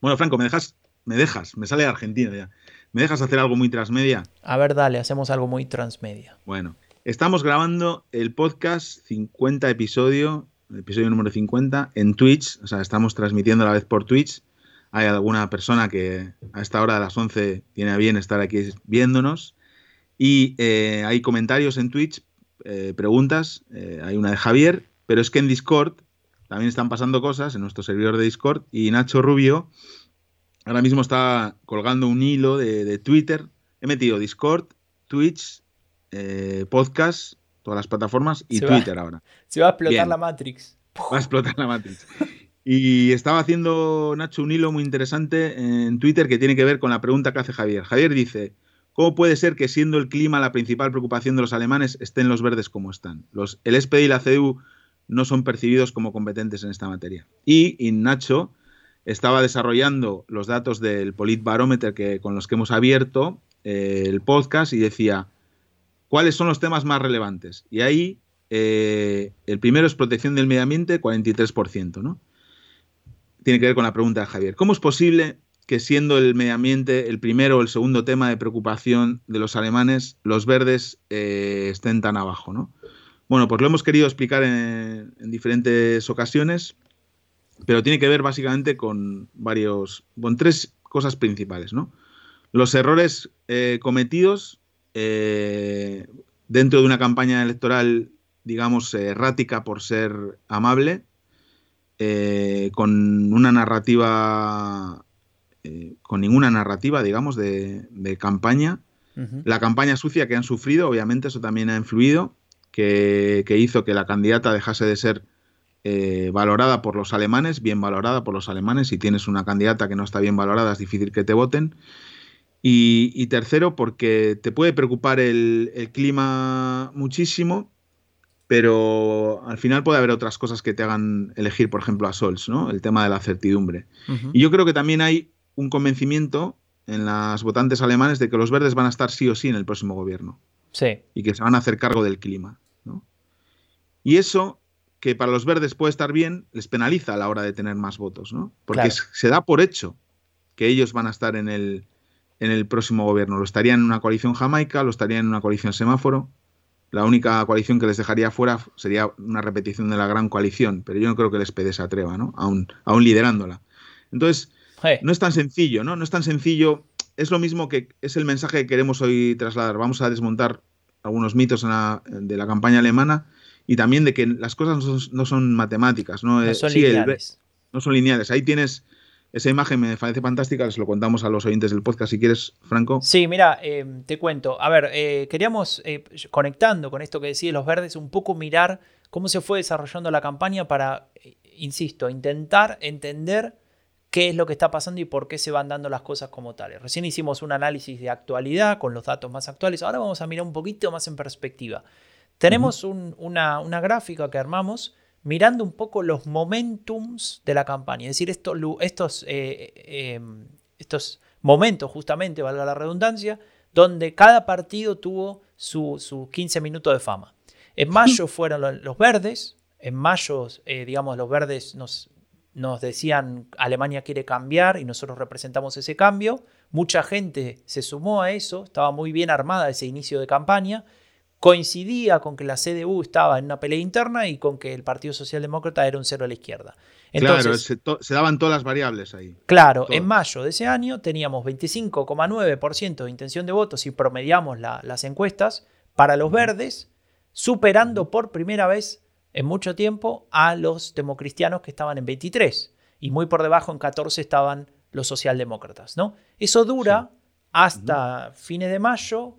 Speaker 2: Bueno, Franco, me dejas, me dejas, me sale de Argentina ya. ¿Me dejas hacer algo muy transmedia?
Speaker 1: A ver, dale, hacemos algo muy transmedia.
Speaker 2: Bueno, estamos grabando el podcast 50 episodio, episodio número 50, en Twitch, o sea, estamos transmitiendo a la vez por Twitch. Hay alguna persona que a esta hora de las 11 tiene a bien estar aquí viéndonos. Y eh, hay comentarios en Twitch, eh, preguntas, eh, hay una de Javier, pero es que en Discord también están pasando cosas, en nuestro servidor de Discord, y Nacho Rubio Ahora mismo está colgando un hilo de, Twitter. He metido Discord, Twitch, eh, podcast, todas las plataformas y Twitter ahora.
Speaker 1: Se va a explotar la Matrix.
Speaker 2: Va a explotar la Matrix. Y estaba haciendo Nacho un hilo muy interesante en Twitter que tiene que ver con la pregunta que hace Javier. Javier dice, ¿cómo puede ser que siendo el clima la principal preocupación de los alemanes estén los verdes como están? Los, el SPD y la CDU no son percibidos como competentes en esta materia. Y, y Nacho estaba desarrollando los datos del Politbarometer que, con los que hemos abierto eh, el podcast y decía, ¿cuáles son los temas más relevantes? Y ahí eh, el primero es protección del medio ambiente, 43%, ¿no? Tiene que ver con la pregunta de Javier. ¿Cómo es posible que siendo el medio ambiente el primero o el segundo tema de preocupación de los alemanes, los verdes eh, estén tan abajo, ¿no? Bueno, pues lo hemos querido explicar en diferentes ocasiones pero tiene que ver básicamente con varios, con tres cosas principales, ¿no? Los errores eh, cometidos eh, dentro de una campaña electoral, digamos, errática por ser amable, eh, con una narrativa, con ninguna narrativa, digamos, de, campaña. La campaña sucia que han sufrido, obviamente, eso también ha influido, que, que hizo que la candidata dejase de ser eh, valorada por los alemanes, bien valorada por los alemanes. Si tienes una candidata que no está bien valorada, es difícil que te voten. Y, tercero, porque te puede preocupar el, clima muchísimo, pero al final puede haber otras cosas que te hagan elegir, por ejemplo, a Sols, ¿no? El tema de la certidumbre. Y yo creo que también hay un convencimiento en las votantes alemanes de que los verdes van a estar sí o sí en el próximo gobierno.
Speaker 1: Sí.
Speaker 2: Y que se van a hacer cargo del clima. Y eso que para los verdes puede estar bien, les penaliza a la hora de tener más votos, ¿no? Porque se da por hecho que ellos van a estar en el, en el próximo gobierno. Lo estarían en una coalición jamaica, lo estarían en una coalición semáforo. La única coalición que les dejaría fuera sería una repetición de la gran coalición, pero yo no creo que el SPD se atreva, ¿no? Aún, aún liderándola. Entonces, no es tan sencillo, ¿no? No es tan sencillo. Es lo mismo que es el mensaje que queremos hoy trasladar. Vamos a desmontar algunos mitos de la campaña alemana y también de que las cosas no son, matemáticas, ¿no?
Speaker 1: no eh, son lineales.
Speaker 2: no son lineales. Ahí tienes esa imagen, me parece fantástica, les lo contamos a los oyentes del podcast si quieres, Franco.
Speaker 1: Sí, mira, em, te cuento. A ver, eh, queríamos, eh, conectando con esto que decía los verdes, un poco mirar cómo se fue desarrollando la campaña para, insisto, intentar entender qué es lo que está pasando y por qué se van dando las cosas como tales. Recién hicimos un análisis de actualidad con los datos más actuales, ahora vamos a mirar un poquito más en perspectiva. Tenemos una, gráfica que armamos mirando un poco los momentums de la campaña, es decir, estos, eh, em, estos momentos, justamente, valga la redundancia, donde cada partido tuvo sus su 15 minutos de fama. En mayo fueron los verdes, en mayo, eh, digamos, los verdes nos, nos decían Alemania quiere cambiar y nosotros representamos ese cambio. Mucha gente se sumó a eso, estaba muy bien armada ese inicio de campaña coincidía con que la CDU estaba en una pelea interna y con que el Partido Socialdemócrata era un cero a la izquierda.
Speaker 2: Entonces, claro, se, daban todas las variables ahí.
Speaker 1: Claro, en mayo de ese año teníamos 25,9% de intención de votos si promediamos las encuestas para los verdes, superando por primera vez en mucho tiempo a los democristianos que estaban en 23 y muy por debajo en 14 estaban los socialdemócratas, ¿no? Eso dura hasta fines de mayo,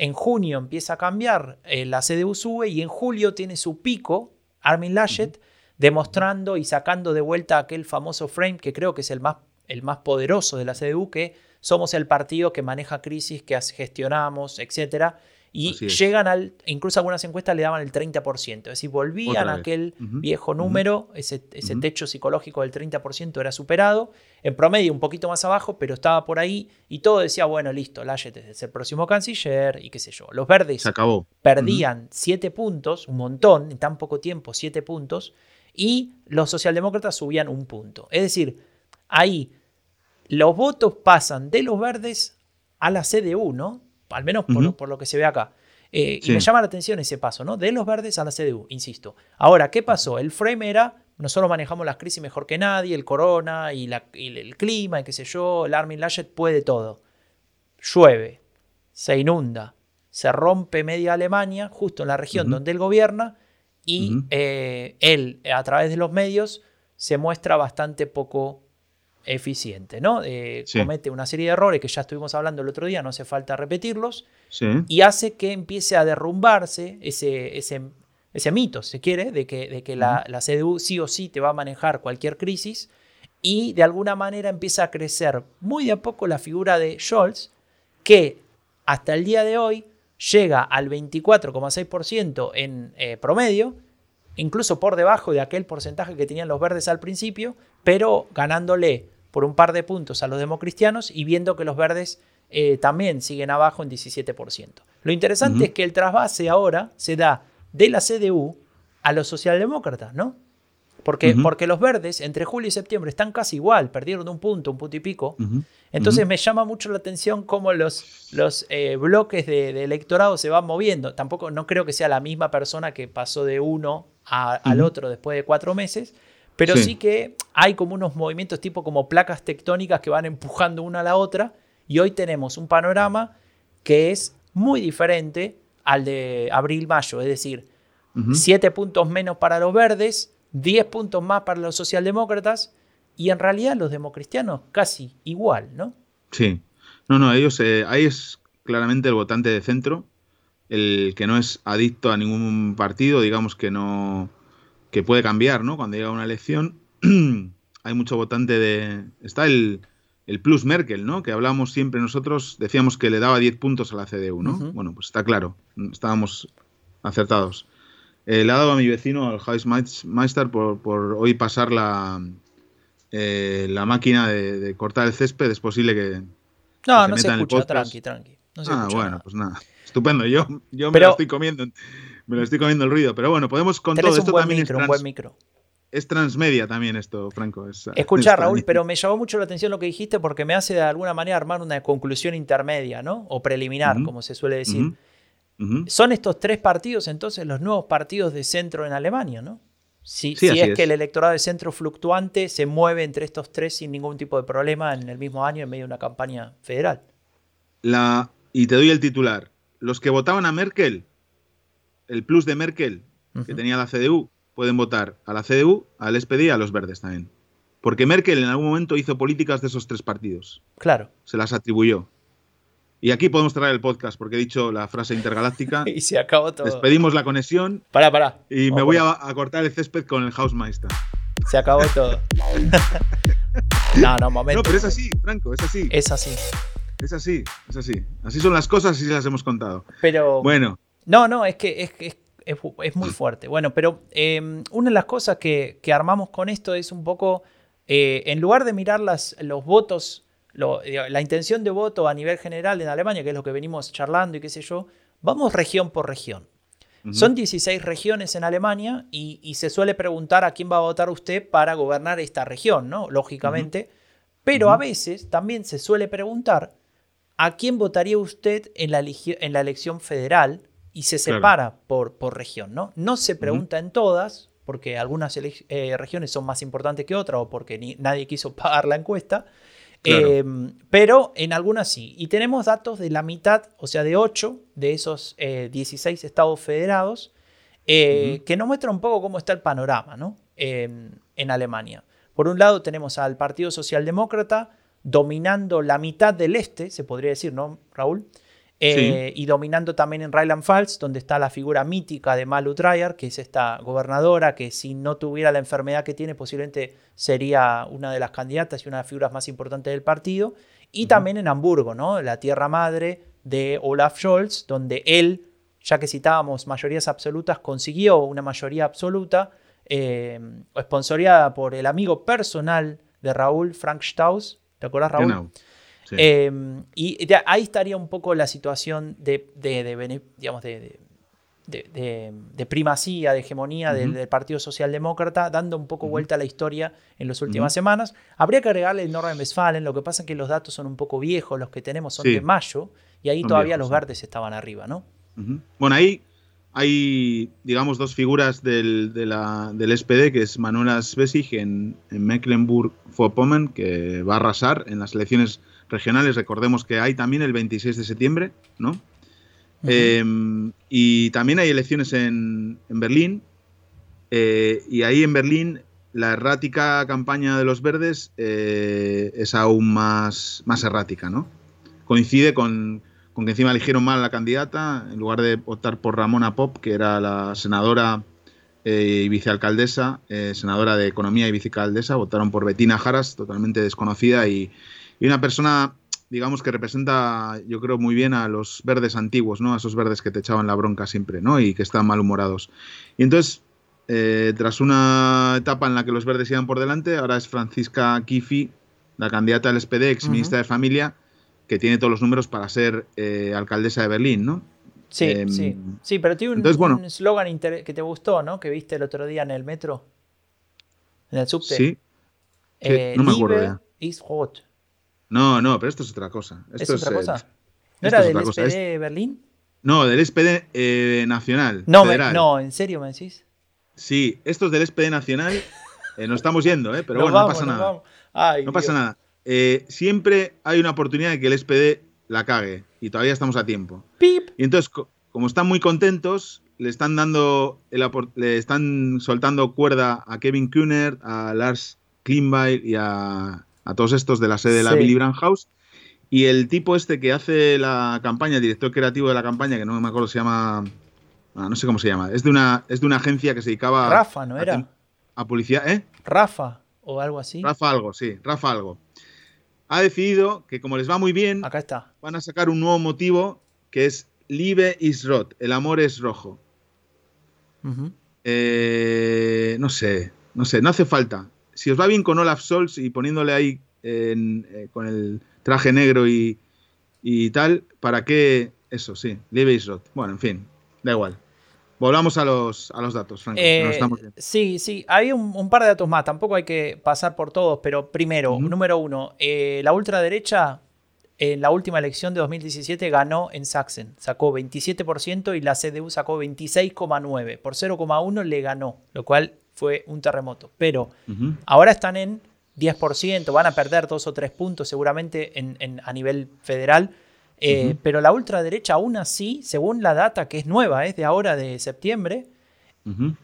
Speaker 1: en junio empieza a cambiar, eh, la CDU sube y en julio tiene su pico, Armin Laschet, demostrando y sacando de vuelta aquel famoso frame que creo que es el más, el más poderoso de la CDU, que somos el partido que maneja crisis, que gestionamos, etcétera y llegan al, incluso algunas encuestas le daban el 30%, es decir, volvían a aquel viejo número, ese, ese techo psicológico del 30% era superado, en promedio un poquito más abajo, pero estaba por ahí y todo decía, bueno, listo, Laschet es el próximo canciller y qué sé yo. Los verdes
Speaker 2: acabó.
Speaker 1: perdían 7 puntos, un montón, en tan poco tiempo, 7 puntos, y los socialdemócratas subían un punto. Es decir, ahí los votos pasan de los verdes a la CDU, ¿no? Al menos por, lo que se ve acá. Eh, y me llama la atención ese paso, ¿no? De los verdes a la CDU, insisto. Ahora, ¿qué pasó? El frame era, nosotros manejamos las crisis mejor que nadie, el corona y, el clima y qué sé yo, el Armin Laschet puede todo. Llueve, se inunda, se rompe media Alemania, justo en la región donde él gobierna, y eh, él, a través de los medios, se muestra bastante poco eficiente, ¿no? Eh, comete una serie de errores que ya estuvimos hablando el otro día, no hace falta repetirlos, y hace que empiece a derrumbarse ese, ese, ese mito, si se quiere, de que, de que la, la, CDU sí o sí te va a manejar cualquier crisis, y de alguna manera empieza a crecer muy de a poco la figura de Scholz, que hasta el día de hoy llega al 24,6% en eh, promedio, incluso por debajo de aquel porcentaje que tenían los verdes al principio, pero ganándole por un par de puntos a los democristianos y viendo que los verdes eh, también siguen abajo en 17%. Lo interesante es que el trasvase ahora se da de la CDU a los socialdemócratas, ¿no? Porque, porque los verdes entre julio y septiembre están casi igual, perdieron un punto, un punto y pico. Entonces me llama mucho la atención cómo los, los eh, bloques de, electorado se van moviendo. Tampoco no creo que sea la misma persona que pasó de uno al otro después de cuatro meses, Pero sí. que hay como unos movimientos tipo como placas tectónicas que van empujando una a la otra y hoy tenemos un panorama que es muy diferente al de abril-mayo, es decir, 7 puntos menos para los verdes, 10 puntos más para los socialdemócratas y en realidad los democristianos casi igual, ¿no?
Speaker 2: Sí, no, no, ellos, eh, ahí es claramente el votante de centro, el que no es adicto a ningún partido, digamos que no, que puede cambiar, ¿no? Cuando llega una elección, hay mucho votante de, está el, el plus Merkel, ¿no? Que hablamos siempre nosotros, decíamos que le daba 10 puntos a la CDU, ¿no? Bueno, pues está claro, estábamos acertados. Eh, le ha dado a mi vecino, al Hausmeister, por, por hoy pasar la, eh, la máquina de, cortar el césped. Es posible que.
Speaker 1: No, no se escucha, tranqui, tranqui.
Speaker 2: ah, bueno, pues nada. Estupendo. Yo, yo me lo estoy comiendo. Me lo estoy comiendo el ruido. Pero bueno, podemos con todo. Esto también
Speaker 1: micro, es un buen micro.
Speaker 2: Es transmedia también esto, Franco.
Speaker 1: Escucha, Raúl, pero me llamó mucho la atención lo que dijiste porque me hace de alguna manera armar una conclusión intermedia, ¿no? O preliminar, como se suele decir. Son estos tres partidos entonces los nuevos partidos de centro en Alemania, ¿no? Si, es, que el electorado de centro fluctuante se mueve entre estos tres sin ningún tipo de problema en el mismo año en medio de una campaña federal.
Speaker 2: La, y te doy el titular. Los que votaban a Merkel, el plus de Merkel que tenía la CDU, pueden votar a la CDU, al SPD y a los verdes también. Porque Merkel en algún momento hizo políticas de esos tres partidos.
Speaker 1: Claro.
Speaker 2: Se las atribuyó. Y aquí podemos traer el podcast porque he dicho la frase intergaláctica.
Speaker 1: y se acabó todo.
Speaker 2: Despedimos la conexión.
Speaker 1: Para, para.
Speaker 2: Y me voy a, cortar el césped con el Hausmeister.
Speaker 1: Se acabó todo. no, no, momento.
Speaker 2: No, pero es así, Franco, es así.
Speaker 1: Es así.
Speaker 2: Es así, es así. Así son las cosas y las hemos contado.
Speaker 1: Pero.
Speaker 2: Bueno.
Speaker 1: No, no, es que es, es, muy fuerte. Bueno, pero em, una de las cosas que, armamos con esto es un poco. Eh, en lugar de mirar las, los votos la intención de voto a nivel general en Alemania, que es lo que venimos charlando y qué sé yo, vamos región por región. Son 16 regiones en Alemania y, se suele preguntar a quién va a votar usted para gobernar esta región, ¿no? Lógicamente. Pero a veces también se suele preguntar a quién votaría usted en la, en la elección federal y se separa por, por región, ¿no? No se pregunta en todas, porque algunas eh, regiones son más importantes que otras o porque nadie quiso pagar la encuesta. Em, pero en algunas sí. Y tenemos datos de la mitad, o sea, de 8 de esos 16 eh, estados federados, eh, que nos muestra un poco cómo está el panorama ¿no? en Alemania. Por un lado tenemos al Partido Socialdemócrata dominando la mitad del este, se podría decir, ¿no, Raúl? Eh, y dominando también en Rheinland-Pfalz, donde está la figura mítica de Malu Dreyer, que es esta gobernadora que si no tuviera la enfermedad que tiene, posiblemente sería una de las candidatas y una de las figuras más importantes del partido. Y también en Hamburgo, ¿no? la tierra madre de Olaf Scholz, donde él, ya que citábamos mayorías absolutas, consiguió una mayoría absoluta, eh, por el amigo personal de Raúl, Frank Staus. ¿Te acuerdas, Raúl? Em, y ahí estaría un poco la situación de, digamos, de, de, primacía, de hegemonía del, Partido Socialdemócrata, dando un poco vuelta a la historia en las últimas semanas. Habría que agregarle el Nordrhein-Westfalen, lo que pasa es que los datos son un poco viejos, los que tenemos son de mayo, y ahí todavía los verdes estaban arriba, ¿no?
Speaker 2: Bueno, ahí hay, digamos, dos figuras del, del SPD, que es Manuela Svesig en, en Mecklenburg-Vorpommern, que va a arrasar en las elecciones regionales, recordemos que hay también el 26 de septiembre, ¿no? Em, y también hay elecciones en, Berlín, eh, y ahí en Berlín la errática campaña de los verdes eh, es aún más, más errática, ¿no? Coincide con, con, que encima eligieron mal a la candidata, en lugar de optar por Ramona Pop, que era la senadora eh, y vicealcaldesa, senadora de Economía y vicealcaldesa, votaron por Bettina Jaras, totalmente desconocida y, y una persona, digamos, que representa, yo creo, muy bien a los verdes antiguos, ¿no? A esos verdes que te echaban la bronca siempre, ¿no? Y que están malhumorados. Y entonces, eh, tras una etapa en la que los verdes iban por delante, ahora es Francisca Kifi, la candidata del SPD, ex ministra de Familia, que tiene todos los números para ser eh, alcaldesa de Berlín, ¿no?
Speaker 1: Sí, em, sí, sí, pero tiene un eslogan que te gustó, ¿no? Que viste el otro día en el metro, en el subte.
Speaker 2: Sí, eh, no me acuerdo ya.
Speaker 1: Is hot.
Speaker 2: No, no, pero esto es otra cosa.
Speaker 1: Esto ¿Es otra cosa? ¿No era del SPD Berlín?
Speaker 2: No, del SPD eh, Nacional.
Speaker 1: No, no, ¿en serio me decís?
Speaker 2: Sí, esto es del SPD Nacional Eh, nos estamos yendo, ¿eh? pero bueno, no pasa nada. no pasa nada. Siempre hay una oportunidad de que el SPD la cague y todavía estamos a tiempo.
Speaker 1: ¡Pip!
Speaker 2: Y entonces, como están muy contentos, le están dando, le están soltando cuerda a Kevin Kuhner, a Lars Klingbeil y a, todos estos de la sede de la Billy Brandt House. Y el tipo este que hace la campaña, el director creativo de la campaña, que no me acuerdo, se llama. Ah, no sé cómo se llama. Es de una, es de una agencia que se dedicaba.
Speaker 1: Rafa, ¿no era?
Speaker 2: A, policía, ¿eh?
Speaker 1: Rafa o algo así.
Speaker 2: Rafa algo, sí, Rafa algo. Ha decidido que como les va muy bien,
Speaker 1: Acá está.
Speaker 2: van a sacar un nuevo motivo que es Liebe is Rot, el amor es rojo. Eh, no sé, no sé, no hace falta. Si os va bien con Olaf Scholz y poniéndole ahí eh, con el traje negro y, tal, ¿para qué eso? Sí, Liebe is Rot. Bueno, en fin, da igual. Volvamos a los, a los datos, Franco.
Speaker 1: Eh, sí, sí, hay un, par de datos más, tampoco hay que pasar por todos, pero primero, número uno, la ultraderecha en la última elección de 2017 ganó en Sachsen, sacó 27% y la CDU sacó 26,9%. Por 0,1 le ganó, lo cual fue un terremoto. Pero ahora están en 10%, van a perder dos o tres puntos seguramente en, a nivel federal. Eh, pero la ultraderecha aún así, según la data que es nueva, es de ahora de septiembre,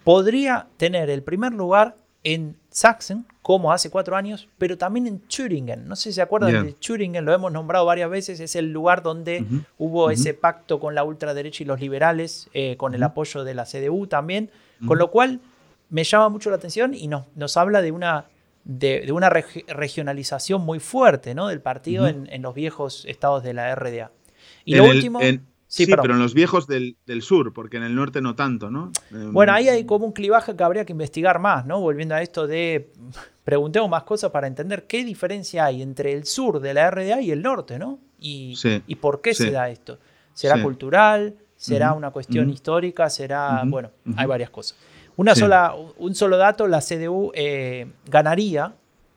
Speaker 1: podría tener el primer lugar en Sachsen, como hace cuatro años, pero también en Thüringen. No sé si se acuerdan de Thüringen, lo hemos nombrado varias veces, es el lugar donde hubo ese pacto con la ultraderecha y los liberales, eh, con el apoyo de la CDU también, con lo cual me llama mucho la atención y nos, nos habla de una, de, una regionalización muy fuerte ¿no? del partido en, los viejos estados de la RDA. Y lo último...
Speaker 2: Sí, pero en los viejos del, sur, porque en el norte no tanto, ¿no?
Speaker 1: Em, bueno, ahí hay como un clivaje que habría que investigar más, ¿no? Volviendo a esto de preguntemos más cosas para entender qué diferencia hay entre el sur de la RDA y el norte, ¿no? Y, y por qué se da esto. ¿Será cultural? ¿Será una cuestión histórica? ¿Será...? Bueno, hay varias cosas. Una sola, un solo dato, la CDU eh, ganaría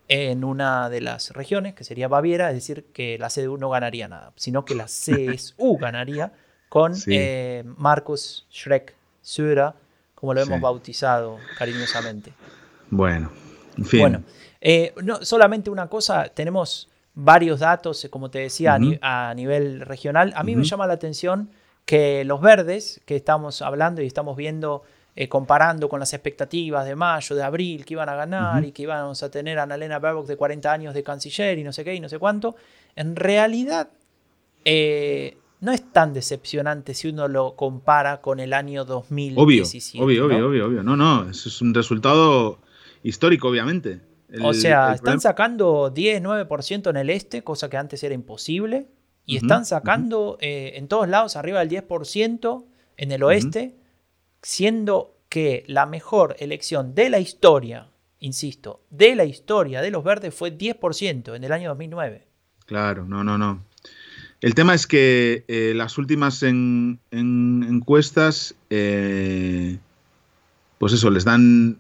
Speaker 1: en una de las regiones, que sería Baviera, es decir, que la CDU no ganaría nada, sino que la CSU ganaría con eh, Marcus Schreck Söder, como lo hemos bautizado cariñosamente.
Speaker 2: Bueno, en fin.
Speaker 1: Bueno, eh, no, solamente una cosa, tenemos varios datos, como te decía, a, nivel regional. A mí me llama la atención que los verdes, que estamos hablando y estamos viendo eh, comparando con las expectativas de mayo, de abril, que iban a ganar y que íbamos a tener a Annalena Baerbock de 40 años de canciller y no sé qué y no sé cuánto, en realidad eh, no es tan decepcionante si uno lo compara con el año 2017.
Speaker 2: Obvio, obvio, obvio, obvio, No, no, eso es un resultado histórico, obviamente.
Speaker 1: o sea, están sacando 10, 9% en el este, cosa que antes era imposible, y están sacando eh, en todos lados arriba del 10% en el oeste siendo que la mejor elección de la historia, insisto, de la historia de los verdes fue 10% en el año 2009.
Speaker 2: Claro, no, no, no. El tema es que eh, las últimas encuestas, eh, pues eso, les dan,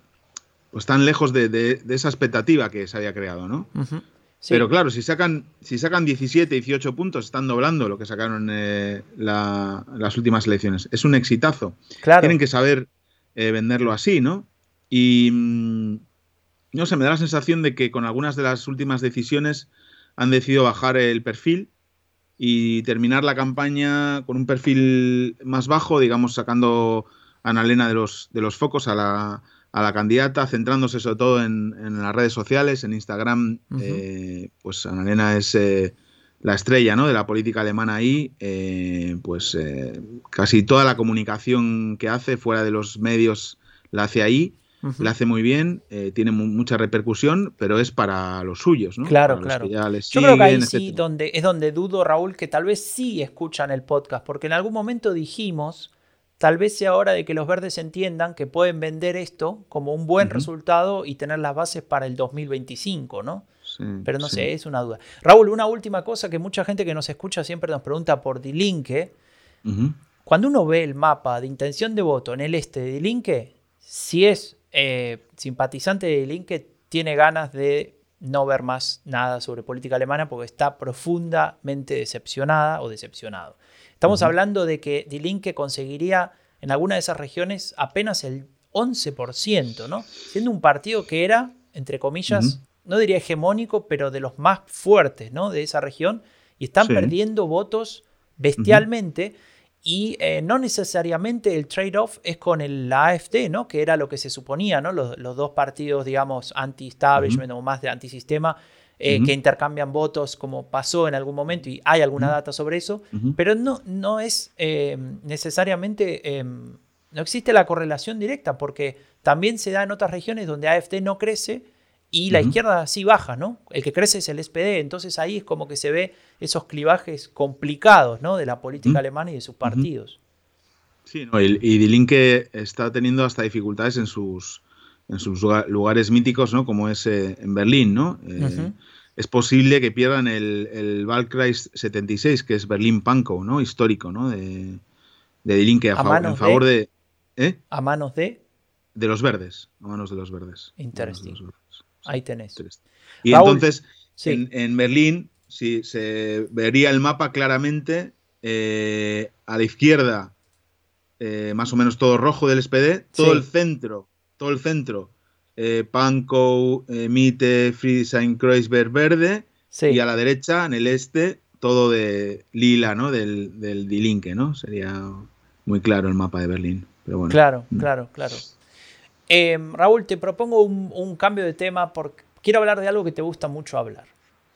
Speaker 2: pues están lejos de, esa expectativa que se había creado, ¿no? Pero claro, si sacan, si sacan 17, 18 puntos, están doblando lo que sacaron eh, las últimas elecciones. Es un exitazo. Tienen que saber eh, venderlo así, ¿no? Y mm, no sé, me da la sensación de que con algunas de las últimas decisiones han decidido bajar el perfil y terminar la campaña con un perfil más bajo, digamos, sacando a Annalena de los, de los focos a la, a la candidata, centrándose sobre todo en, las redes sociales, en Instagram, eh, pues Annalena es eh, la estrella ¿no? de la política alemana ahí, eh, pues casi toda la comunicación que hace fuera de los medios la hace ahí, la hace muy bien, tiene mucha repercusión, pero es para los suyos, ¿no?
Speaker 1: Claro, claro. Yo creo que ahí sí donde, es donde dudo, Raúl, que tal vez sí escuchan el podcast, porque en algún momento dijimos Tal vez sea hora de que los verdes entiendan que pueden vender esto como un buen resultado y tener las bases para el 2025, ¿no? Pero no sé, es una duda. Raúl, una última cosa que mucha gente que nos escucha siempre nos pregunta por Dilinque. Cuando uno ve el mapa de intención de voto en el este de Dilinque, si es eh, simpatizante de Dilinque, tiene ganas de no ver más nada sobre política alemana porque está profundamente decepcionada o decepcionado. Estamos hablando de que Die conseguiría en alguna de esas regiones apenas el 11%, ¿no? Siendo un partido que era entre comillas, no diría hegemónico, pero de los más fuertes ¿no? de esa región, y están perdiendo votos bestialmente. Y eh, no necesariamente el trade-off es con el, la AFD, ¿no? que era lo que se suponía, ¿no? los, dos partidos, digamos, anti-establishment o más de antisistema, eh, que intercambian votos como pasó en algún momento y hay alguna data sobre eso, pero no, no es eh, necesariamente, no existe la correlación directa porque también se da en otras regiones donde AFD no crece y la izquierda sí baja, ¿no? El que crece es el SPD, entonces ahí es como que se ve esos clivajes complicados, ¿no? De la política alemana y de sus partidos.
Speaker 2: Sí, no, y, y Die está teniendo hasta dificultades en sus, en sus lugares míticos, ¿no? Como es eh, en Berlín, ¿no? Eh, es posible que pierdan el, el Wahlkreis 76, que es Berlín-Pankow, ¿no? Histórico, ¿no? De, de Die a, en favor de... ¿eh?
Speaker 1: A manos de...
Speaker 2: De los verdes, a manos de los verdes.
Speaker 1: Interesante. Ahí tenés.
Speaker 2: Y entonces, en, Berlín, si se vería el mapa claramente, eh, a la izquierda, eh, más o menos todo rojo del SPD, todo el centro, todo el centro, eh, Pankow, eh, Mitte, Friedrichshain, Kreuzberg verde, y a la derecha, en el este, todo de lila, ¿no? Del, del Die ¿no? Sería muy claro el mapa de Berlín. Pero bueno.
Speaker 1: Claro, mm. claro, claro. Em, Raúl, te propongo un, cambio de tema porque quiero hablar de algo que te gusta mucho hablar.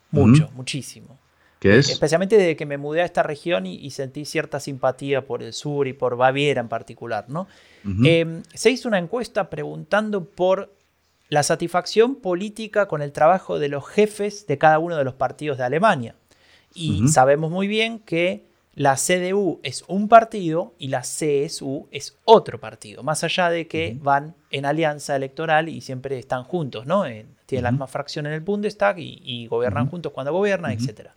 Speaker 1: Mucho, muchísimo.
Speaker 2: ¿Qué es?
Speaker 1: Especialmente desde que me mudé a esta región y, sentí cierta simpatía por el sur y por Baviera en particular, ¿no? Em, se hizo una encuesta preguntando por la satisfacción política con el trabajo de los jefes de cada uno de los partidos de Alemania. Y sabemos muy bien que la CDU es un partido y la CSU es otro partido, más allá de que van en alianza electoral y siempre están juntos, ¿no? tienen la misma fracción en el Bundestag y, gobiernan juntos cuando gobiernan, etc.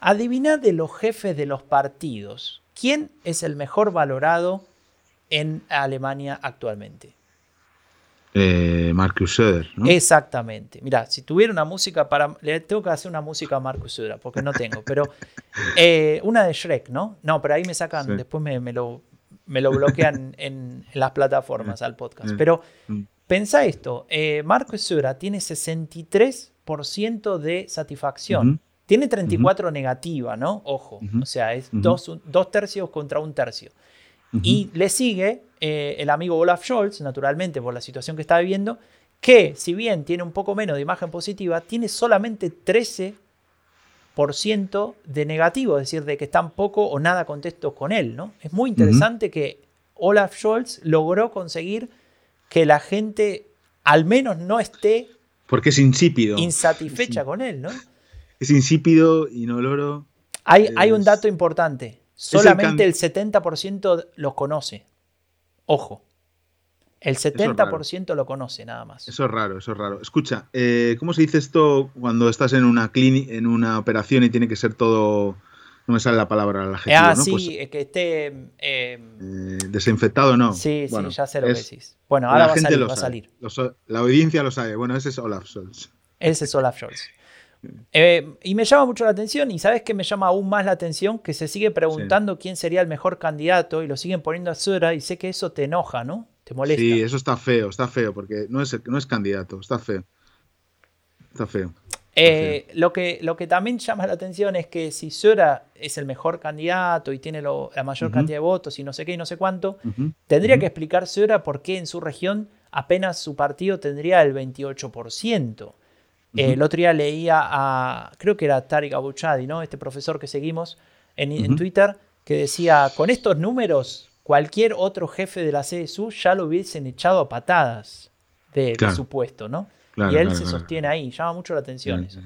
Speaker 1: Adivina de los jefes de los partidos, ¿quién es el mejor valorado en Alemania actualmente?
Speaker 2: Eh, Marcus Söder, ¿no?
Speaker 1: Exactamente. Mira, si tuviera una música para. Le tengo que hacer una música a Marcus Söder, porque no tengo. Pero eh, una de Shrek, ¿no? No, pero ahí me sacan, después me, lo, me lo bloquean en, las plataformas al podcast. Pero mm. pensá esto: eh, Marcus Söder tiene 63% de satisfacción. Tiene 34 negativa, ¿no? Ojo. O sea, es dos, dos tercios contra un tercio. Y le sigue eh, el amigo Olaf Scholz, naturalmente por la situación que está viviendo, que si bien tiene un poco menos de imagen positiva, tiene solamente 13% de negativo, es decir, de que están poco o nada contentos con él. ¿no? Es muy interesante que Olaf Scholz logró conseguir que la gente al menos no esté...
Speaker 2: Porque es insípido.
Speaker 1: Insatisfecha con él, ¿no?
Speaker 2: Es insípido, inoloro.
Speaker 1: Hay, hay un dato importante. Solamente el, 70% lo conoce. Ojo. El 70% lo conoce nada más.
Speaker 2: Eso es raro, eso es raro. Escucha, eh, ¿cómo se dice esto cuando estás en una en una operación y tiene que ser todo... No me sale la palabra la
Speaker 1: gente. Ah, sí, pues, que esté... Em,
Speaker 2: eh, desinfectado, ¿no?
Speaker 1: Sí, sí, ya sé lo que decís. Bueno, ahora va, a salir, va a salir.
Speaker 2: la audiencia lo sabe. Bueno, ese es Olaf Scholz.
Speaker 1: Ese es Olaf Scholz. Eh, y me llama mucho la atención, y sabes que me llama aún más la atención, que se sigue preguntando quién sería el mejor candidato y lo siguen poniendo a Sura y sé que eso te enoja, ¿no? Te molesta.
Speaker 2: Sí, eso está feo, está feo, porque no es, no es candidato, está feo. Está feo.
Speaker 1: Eh, lo, que, lo que también llama la atención es que si Sura es el mejor candidato y tiene la mayor cantidad de votos y no sé qué y no sé cuánto, tendría que explicar Sura por qué en su región apenas su partido tendría el 28% el otro día leía a, creo que era Tariq Abuchadi, ¿no? Este profesor que seguimos en, Twitter, que decía, con estos números, cualquier otro jefe de la CSU ya lo hubiesen echado a patadas de, su puesto, ¿no? y él se sostiene ahí, llama mucho la atención eso.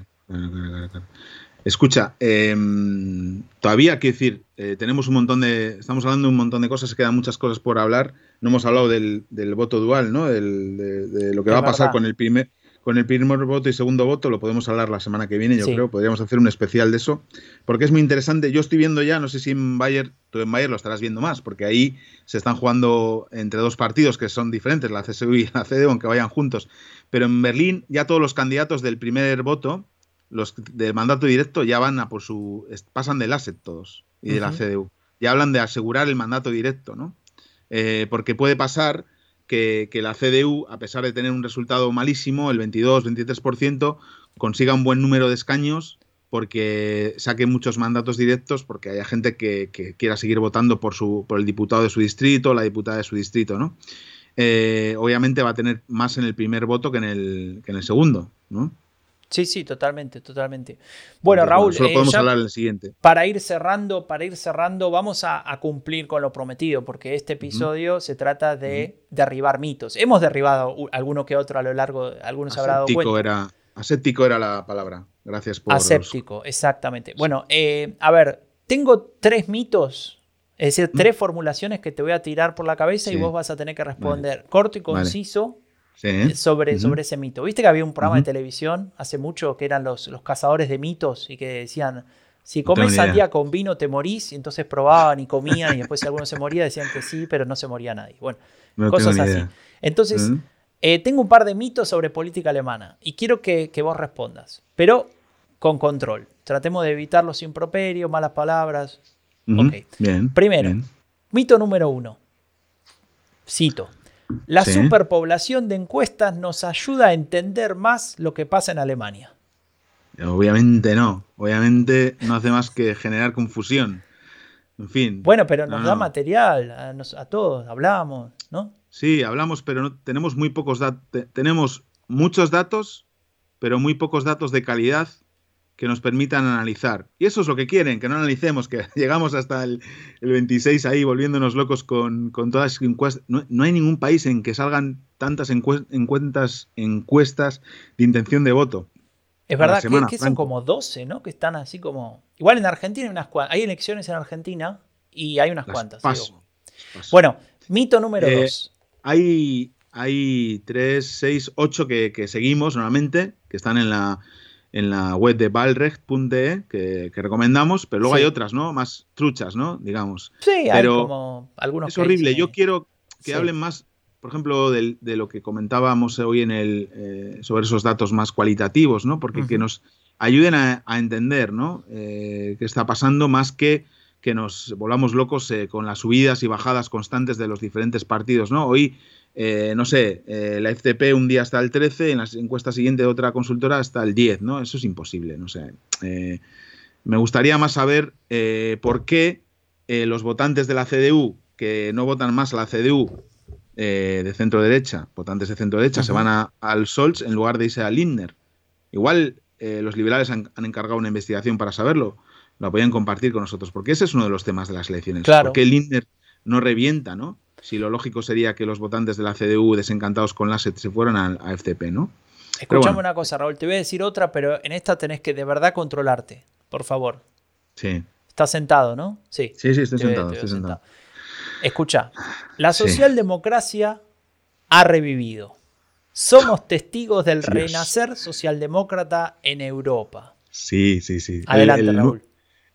Speaker 2: Escucha, em, todavía, quiero decir, eh, tenemos un montón de. Estamos hablando de un montón de cosas, se quedan muchas cosas por hablar. No hemos hablado del, voto dual, ¿no? de, lo que va a pasar con el primer con el primer voto y segundo voto, lo podemos hablar la semana que viene, yo creo, podríamos hacer un especial de eso, porque es muy interesante. Yo estoy viendo ya, no sé si en Bayer, tú en Bayer lo estarás viendo más, porque ahí se están jugando entre dos partidos que son diferentes, la CSU y la CDU, aunque vayan juntos, pero en Berlín ya todos los candidatos del primer voto, los del mandato directo, ya van a por su, pasan del asset todos y de la CDU. Ya hablan de asegurar el mandato directo, ¿no? Eh, porque puede pasar que, la CDU, a pesar de tener un resultado malísimo, el 22-23%, consiga un buen número de escaños porque saque muchos mandatos directos, porque haya gente que, quiera seguir votando por, su, por el diputado de su distrito, la diputada de su distrito, ¿no? Eh, obviamente va a tener más en el primer voto que en el, que en el segundo, ¿no?
Speaker 1: Sí, sí, totalmente, totalmente. Bueno, Raúl,
Speaker 2: solo eh, podemos hablar en el siguiente.
Speaker 1: Para ir cerrando, para ir cerrando, vamos a, cumplir con lo prometido, porque este episodio se trata de derribar mitos. Hemos derribado alguno que otro a lo largo, algunos habrá dado cuenta.
Speaker 2: Era, aséptico era la palabra. Gracias por.
Speaker 1: Aséptico, exactamente. Bueno, eh, a ver, tengo tres mitos, es decir, tres formulaciones que te voy a tirar por la cabeza y vos vas a tener que responder corto y conciso sobre, sobre ese mito. ¿Viste que había un programa de televisión hace mucho que eran los, los cazadores de mitos y que decían. Si comes sandía con vino te morís, y entonces probaban y comían, y después si alguno se moría decían que sí, pero no se moría nadie. Bueno, cosas así. Entonces, eh, tengo un par de mitos sobre política alemana y quiero que, vos respondas, pero con control. Tratemos de evitar los improperios, malas palabras. Bien. Primero, mito número uno. Cito. La superpoblación de encuestas nos ayuda a entender más lo que pasa en Alemania.
Speaker 2: Obviamente no. Obviamente no hace más que generar confusión. En fin.
Speaker 1: Bueno, pero nos da material a, a todos, hablamos, ¿no?
Speaker 2: Sí, hablamos, pero no, tenemos muy pocos datos. Tenemos muchos datos, pero muy pocos datos de calidad que nos permitan analizar. Y eso es lo que quieren, que no analicemos, que llegamos hasta el, 26 ahí volviéndonos locos con, todas las encuestas. No, hay ningún país en que salgan tantas encuestas, encuestas de intención de voto.
Speaker 1: Es verdad que, son como 12, ¿no? Que están así como... Igual en Argentina hay unas Hay elecciones en Argentina y hay unas cuantas. Bueno, mito número 2. Eh,
Speaker 2: hay, hay 3, 6, 8 que, seguimos normalmente, que están en la, en la web de balrecht.de, que, que, recomendamos, pero luego hay otras, ¿no? Más truchas, ¿no? Digamos.
Speaker 1: Sí, hay como algunos.
Speaker 2: Es horrible. Yo quiero que hablen más, por ejemplo, de, lo que comentábamos hoy en el, eh, sobre esos datos más cualitativos, ¿no? Porque que nos ayuden a, entender, ¿no? Eh, qué está pasando más que que nos volamos locos eh, con las subidas y bajadas constantes de los diferentes partidos, ¿no? Hoy, eh, no sé, eh, la FTP un día está al 13, en la encuesta siguiente de otra consultora está al 10, ¿no? Eso es imposible, no sé. me gustaría más saber por qué los votantes de la CDU, que no votan más a la CDU de centro derecha, votantes de centro derecha, se van al Solz en lugar de irse a Lindner. Igual los liberales han encargado una investigación para saberlo lo podían compartir con nosotros, porque ese es uno de los temas de las elecciones.
Speaker 1: Claro.
Speaker 2: ¿Por qué Lindner no revienta, no? Si lo lógico sería que los votantes de la CDU desencantados con Lasset se fueran a, FCP, ¿no?
Speaker 1: Escúchame una cosa, Raúl, te voy a decir otra, pero en esta tenés que de verdad controlarte, por favor.
Speaker 2: Sí.
Speaker 1: Estás sentado, ¿no? Sí.
Speaker 2: Sí, sí, estoy sentado, estoy sentado.
Speaker 1: Escucha, la socialdemocracia ha revivido. Somos testigos del renacer socialdemócrata en Europa.
Speaker 2: Sí, sí, sí.
Speaker 1: Adelante, Raúl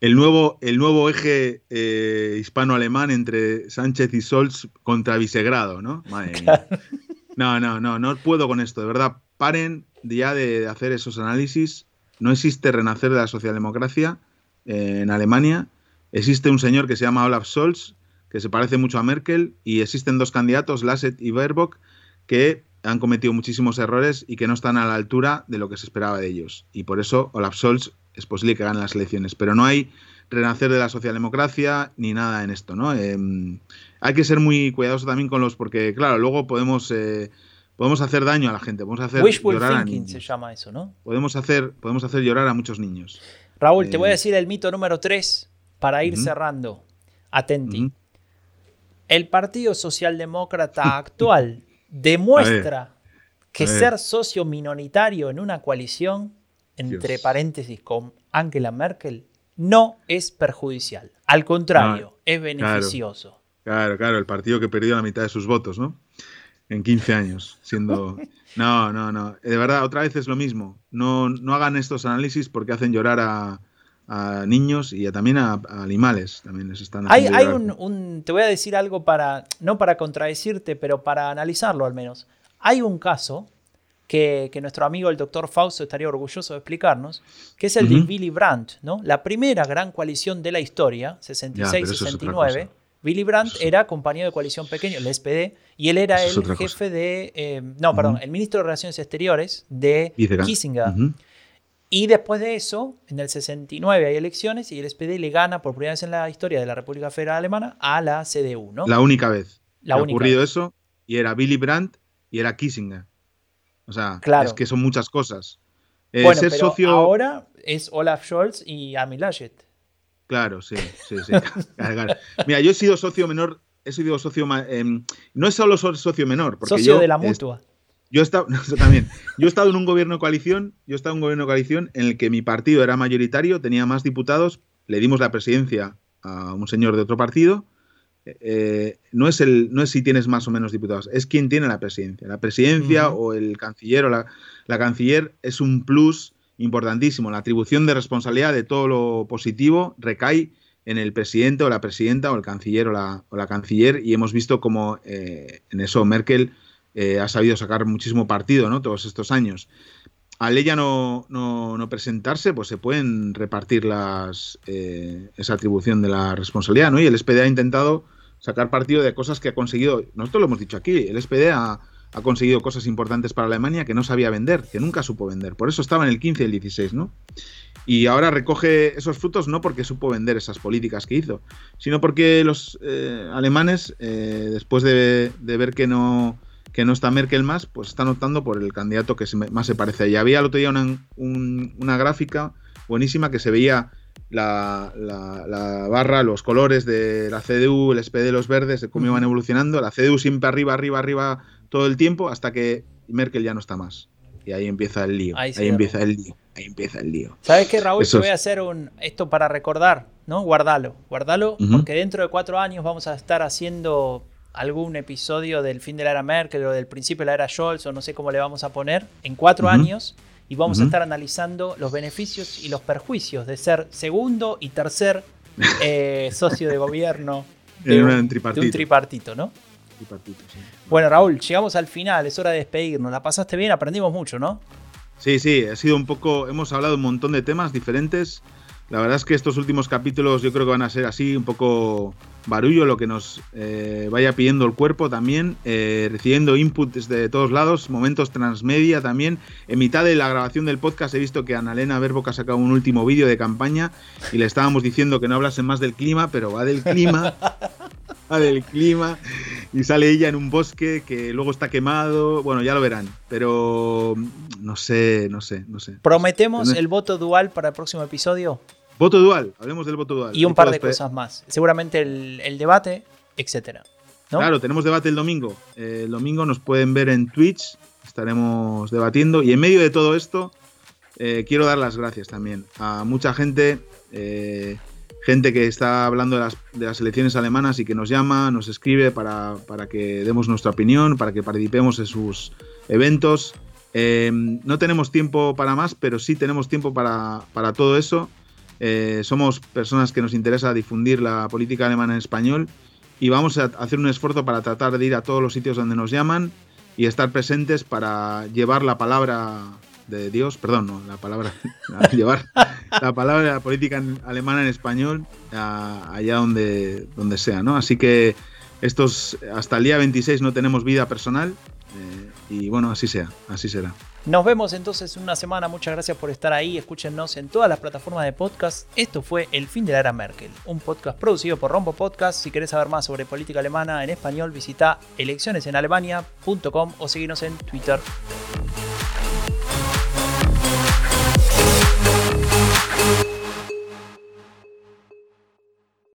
Speaker 2: el nuevo, el nuevo eje eh, hispano-alemán entre Sánchez y Scholz contra Visegrado, ¿no? No, no, no, no puedo con esto, de verdad. Paren ya de hacer esos análisis. No existe renacer de la socialdemocracia eh, en Alemania. Existe un señor que se llama Olaf Scholz, que se parece mucho a Merkel, y existen dos candidatos, Lasset y Baerbock, que han cometido muchísimos errores y que no están a la altura de lo que se esperaba de ellos. Y por eso Olaf Scholz es posible que gane las elecciones, pero no hay renacer de la socialdemocracia ni nada en esto, ¿no? Em, hay que ser muy cuidadoso también con los, porque claro, luego podemos eh, podemos hacer daño a la gente, podemos hacer
Speaker 1: llorar thinking se llama eso, ¿no?
Speaker 2: Podemos hacer podemos hacer llorar a muchos niños.
Speaker 1: Raúl, te voy a eh, decir el mito número 3 para ir cerrando. Atenti. El Partido Socialdemócrata actual demuestra que ser socio minoritario en una coalición entre paréntesis, con Angela Merkel, no es perjudicial. Al contrario, es beneficioso.
Speaker 2: Claro, claro, el partido que perdió la mitad de sus votos, ¿no? En 15 años, siendo... No, no, no. De verdad, otra vez es lo mismo. No, no hagan estos análisis porque hacen llorar a, niños y también a, animales. También les están
Speaker 1: hay, hay un, Te voy a decir algo para... No para contradecirte, pero para analizarlo al menos. Hay un caso que, nuestro amigo el doctor Fausto estaría orgulloso de explicarnos, que es el de Willy Brandt, ¿no? La primera gran coalición de la historia, 66-69. Willy Brandt era compañero de coalición pequeño, el SPD, y él era el jefe de. Eh, no, perdón, el ministro de Relaciones Exteriores de Kissinger. Y después de eso, en el 69 hay elecciones y el SPD le gana por primera vez en la historia de la República Federal Alemana a la CDU, ¿no?
Speaker 2: La única vez. La ha ocurrido eso y era Willy Brandt y era Kissinger. O sea, es que son muchas cosas.
Speaker 1: Eh, bueno, ser socio... ahora es Olaf Scholz y Armin Laschet.
Speaker 2: Claro, sí, sí, sí. Mira, yo he sido socio menor, he sido socio, eh, no es solo socio menor, porque
Speaker 1: socio de la mutua.
Speaker 2: yo he estado, también, yo he estado en un gobierno de coalición, yo he estado en un gobierno de coalición en el que mi partido era mayoritario, tenía más diputados, le dimos la presidencia a un señor de otro partido. Eh, no, es el, no es si tienes más o menos diputados, es quien tiene la presidencia. La presidencia o el canciller o la, la canciller es un plus importantísimo. La atribución de responsabilidad de todo lo positivo recae en el presidente o la presidenta o el canciller o la, canciller y hemos visto como eh, en eso Merkel eh, ha sabido sacar muchísimo partido ¿no? todos estos años. Al ella no, no, presentarse, pues se pueden repartir las, esa atribución de la responsabilidad. ¿no? Y el SPD ha intentado sacar partido de cosas que ha conseguido, nosotros lo hemos dicho aquí, el SPD ha, ha conseguido cosas importantes para Alemania que no sabía vender, que nunca supo vender. Por eso estaba en el 15 y el 16, ¿no? Y ahora recoge esos frutos no porque supo vender esas políticas que hizo, sino porque los eh, alemanes, eh, después de, ver que no, que no está Merkel más, pues están optando por el candidato que más se parece ella. Había el otro día una, una gráfica buenísima que se veía la, la, barra, los colores de la CDU, el SPD los verdes, de cómo iban evolucionando. La CDU siempre arriba, arriba, arriba todo el tiempo hasta que Merkel ya no está más. Y ahí empieza el lío. Ahí, empieza el lío. Ahí empieza el lío.
Speaker 1: ¿Sabes qué, Raúl? Te voy a hacer un esto para recordar, ¿no? Guardalo. Guardalo, porque dentro de cuatro años vamos a estar haciendo algún episodio del fin de la era Merkel o del principio de la era Scholz o no sé cómo le vamos a poner. En cuatro años y vamos a estar analizando los beneficios y los perjuicios de ser segundo y tercer eh, socio de gobierno
Speaker 2: de, un, tripartito.
Speaker 1: ¿no? Bueno, Raúl, llegamos al final, es hora de despedirnos. La pasaste bien, aprendimos mucho, ¿no?
Speaker 2: Sí, sí, ha sido un poco, hemos hablado un montón de temas diferentes. La verdad es que estos últimos capítulos yo creo que van a ser así, un poco barullo, lo que nos eh, vaya pidiendo el cuerpo también, eh, recibiendo inputs de todos lados, momentos transmedia también. En mitad de la grabación del podcast he visto que Annalena Verboca ha sacado un último vídeo de campaña y le estábamos diciendo que no hablasen más del clima, pero va del clima. del clima y sale ella en un bosque que luego está quemado. Bueno, ya lo verán, pero no sé, no sé, no sé.
Speaker 1: ¿Prometemos el voto dual para el próximo episodio?
Speaker 2: Voto dual, hablemos del voto dual.
Speaker 1: Y un par de cosas más. Seguramente el, debate, etcétera.
Speaker 2: Claro, tenemos debate el domingo. Eh, el domingo nos pueden ver en Twitch, estaremos debatiendo. Y en medio de todo esto, eh, quiero dar las gracias también a mucha gente, eh, gente que está hablando de las, de elecciones alemanas y que nos llama, nos escribe para, para que demos nuestra opinión, para que participemos en sus eventos. no tenemos tiempo para más, pero sí tenemos tiempo para, para todo eso. Eh, somos personas que nos interesa difundir la política alemana en español y vamos a hacer un esfuerzo para tratar de ir a todos los sitios donde nos llaman y estar presentes para llevar la palabra de Dios, perdón, no, la palabra, llevar la palabra de la política alemana en español allá donde, donde sea, ¿no? Así que estos, hasta el día 26 no tenemos vida personal eh, y bueno, así sea, así será.
Speaker 1: Nos vemos entonces en una semana. Muchas gracias por estar ahí. Escúchenos en todas las plataformas de podcast. Esto fue El fin de la era Merkel, un podcast producido por Rombo Podcast. Si querés saber más sobre política alemana en español, visita eleccionesenalemania.com o seguinos en Twitter.